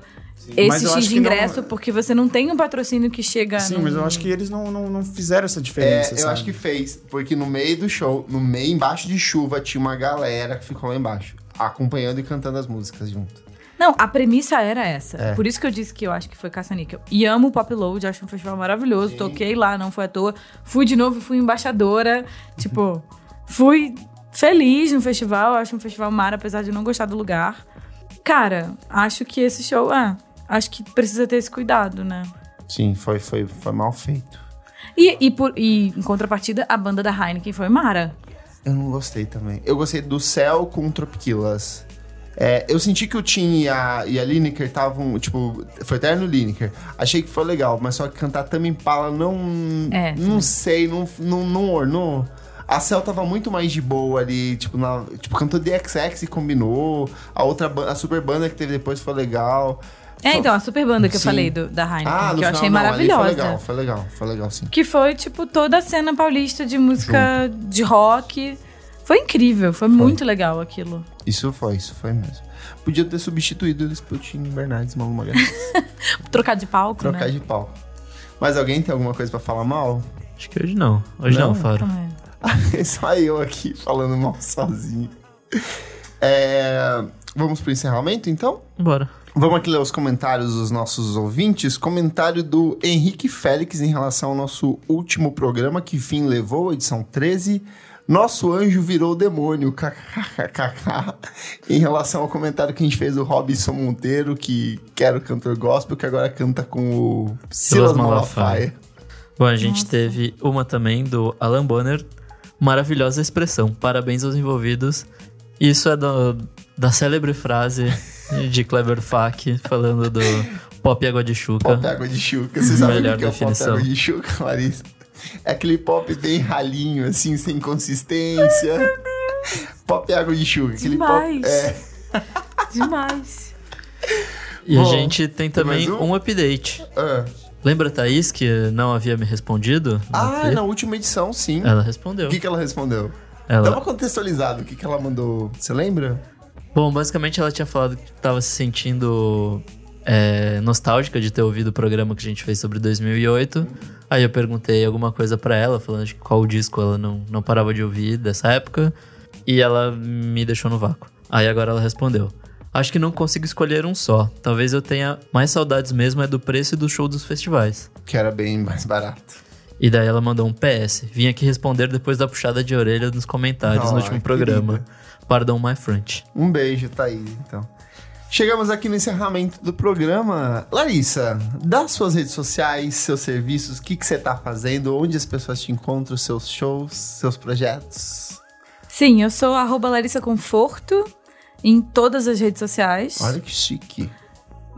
Mas esse eu X de que não- ingresso, porque você não tem um patrocínio que chega Sim, num- mas eu acho que eles não, não, não fizeram essa É, diferença, eu sabe? acho que fez, porque no meio do show, no meio, embaixo de chuva, tinha uma galera que ficou lá embaixo, acompanhando e cantando as músicas junto. Não, a premissa era essa. É. Por isso que eu disse que eu acho que foi caça-níquel. E amo o Pop Load, acho um festival maravilhoso. Toquei lá, não foi à toa. Fui de novo, fui embaixadora. tipo, fui feliz no festival. Acho um festival mar, apesar de não gostar do lugar. Cara, acho que esse show, é. Acho que precisa ter esse cuidado, né? Sim, foi, foi, foi mal feito. E, e, por, e em contrapartida, a banda da Heineken foi Mara. Eu não gostei também. Eu gostei do Céu com Tropiquilas. É, eu senti que o Tim e a, e a Lineker estavam, tipo, foi eterno Lineker. Achei que foi legal, mas só que cantar Tame Impala não. É, não sei, não, não, não ornou. A Cel tava muito mais de boa ali, tipo, na, tipo cantou DXX e combinou. A outra banda, a super banda que teve depois foi legal. É, então, a super banda que eu Sim. falei do, da Heineken, Ah, que eu achei não, maravilhosa. Foi legal, foi legal, foi legal, sim. Que foi, tipo, toda a cena paulista de música de rock. Foi incrível, foi, muito legal aquilo. Isso foi, isso foi mesmo. Podia ter substituído eles pro Tim Bernardes, Malu Magalhães. Trocar de palco, Trocar né? de pau. Mas alguém tem alguma coisa pra falar mal? Acho que hoje não. Hoje não, Não? Faro. É. É só eu aqui falando mal sozinho. É, Vamos pro encerramento, então? Bora. Vamos aqui ler os comentários dos nossos ouvintes. Comentário do Henrique Félix em relação ao nosso último programa, que fim levou, edição 13. Nosso anjo virou demônio, kkkk. Em relação ao comentário que a gente fez do Robson Monteiro, que, que era o cantor gospel, que agora canta com o Silas Silas Malafaia. Malafaia. Bom, a gente teve uma também do Alan Bonner. Maravilhosa expressão. Parabéns aos envolvidos. Isso é do, da célebre frase de Kleber Fak falando do pop água de chuca. Pop água de chuca. Você sabe o Melhor que é o pop definição. água de chuca, Larissa? É aquele pop bem ralinho, assim, sem consistência. Pop água de chuca. Aquele Demais. pop. É. Demais. E a Bom, gente tem também um? um? update. Ah, Lembra a Thaís que não havia me respondido? Ah, na última edição, sim. Ela respondeu. O que, que ela respondeu? Ela... Tava contextualizado. O que, que ela mandou? Você lembra? Bom, basicamente ela tinha falado que tava se sentindo é, nostálgica de ter ouvido o programa que a gente fez sobre 2008. Aí eu perguntei alguma coisa pra ela, falando de qual disco ela não, não parava de ouvir dessa época. E ela me deixou no vácuo. Aí agora ela respondeu. Acho que não consigo escolher um só. Talvez eu tenha mais saudades mesmo é do preço e do show dos festivais. Que era bem mais barato. E daí ela mandou um PS. Vim aqui responder depois da puxada de orelha nos comentários Ah, no último programa. querida. Pardon my French. Um beijo, Thaís, então. Chegamos aqui no encerramento do programa. Larissa, dá suas redes sociais, seus serviços, o que, que você tá fazendo, onde as pessoas te encontram, seus shows, seus projetos. Sim, eu sou arroba Larissa Conforto em todas as redes sociais. Olha que chique.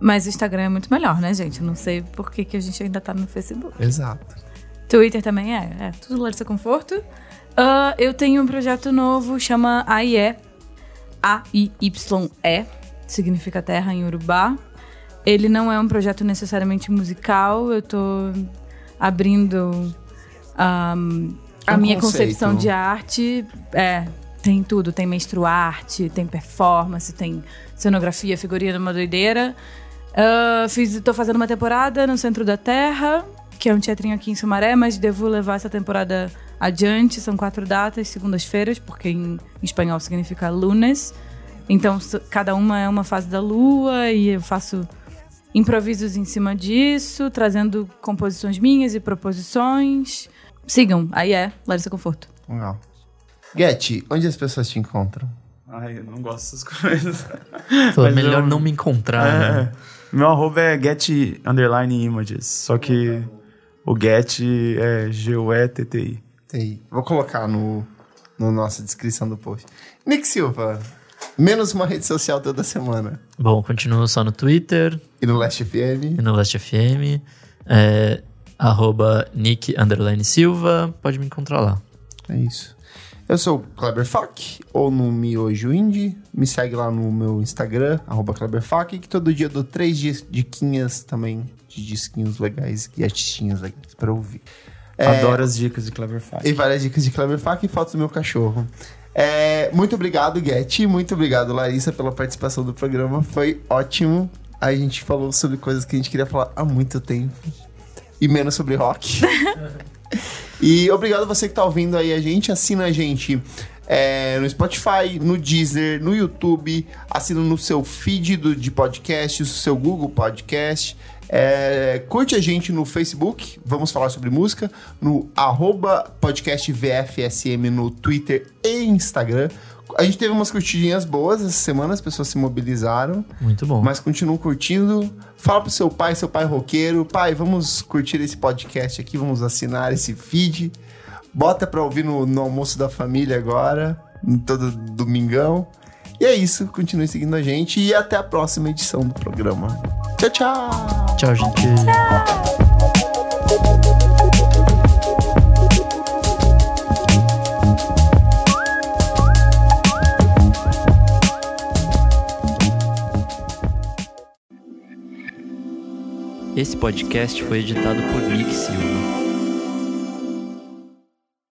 Mas o Instagram é muito melhor, né, gente? Não sei por que, que a gente ainda tá no Facebook. Exato. Twitter também é. É tudo Larissa Conforto. Ah, eu tenho um projeto novo, chama AIE. A-I-Y-E. Significa terra em Urubá. Ele não é um projeto necessariamente musical. Eu tô abrindo ahm, a Um minha conceito. concepção de arte. É, tem tudo. Tem menstruarte, tem performance, tem cenografia, figurino, uma doideira. Ah, fiz, tô fazendo uma temporada no Centro da Terra, que é um teatrinho aqui em Sumaré, mas devo levar essa temporada adiante. São quatro datas, segundas-feiras, porque em espanhol significa lunes. Então, cada uma é uma fase da lua e eu faço improvisos em cima disso, trazendo composições minhas e proposições. Sigam, aí é Larissa Conforto. Legal. Getty, onde as pessoas te encontram? Ai, eu não gosto dessas coisas. Mas melhor eu- não me encontrar. né? É, meu arroba é get underline images, só que o get é G-U-E-T-T-I. Vou colocar no, no nossa descrição do post. Nick Silva, menos uma rede social toda semana. Bom, continuo só no Twitter E no Last FM. e no Last FM. É, arroba Nick Silva. Pode me encontrar lá. É isso. Eu sou o Kleber Fak, ou no Miojo Indie. Me segue lá no meu Instagram, arroba Kleber Fak, que todo dia eu dou três diquinhas também, de disquinhos legais e artistinhas legais pra ouvir. Adoro as dicas de Clever Fact. E várias dicas de Kleber Fak e fotos do meu cachorro. É, muito obrigado, Getty. Muito obrigado, Larissa, pela participação do programa. Foi ótimo. A gente falou sobre coisas que a gente queria falar há muito tempo. E menos sobre rock. e obrigado você que tá ouvindo aí a gente. Assina a gente é, no Spotify, no Deezer, no YouTube. Assina no seu feed do- de podcast, no seu Google Podcast. É, curte a gente no Facebook, vamos falar sobre música, no arroba podcast VFSM no Twitter e Instagram. A gente teve umas curtidinhas boas essa semana, as pessoas se mobilizaram, Muito bom. mas continuam curtindo. Fala pro seu pai, seu pai roqueiro, pai, vamos curtir esse podcast aqui, vamos assinar esse feed. Bota pra ouvir no, no almoço da família agora, em todo domingão. E é isso, continue seguindo a gente e até a próxima edição do programa. Tchau, tchau! Tchau, gente. Esse podcast foi editado por Nick Silva.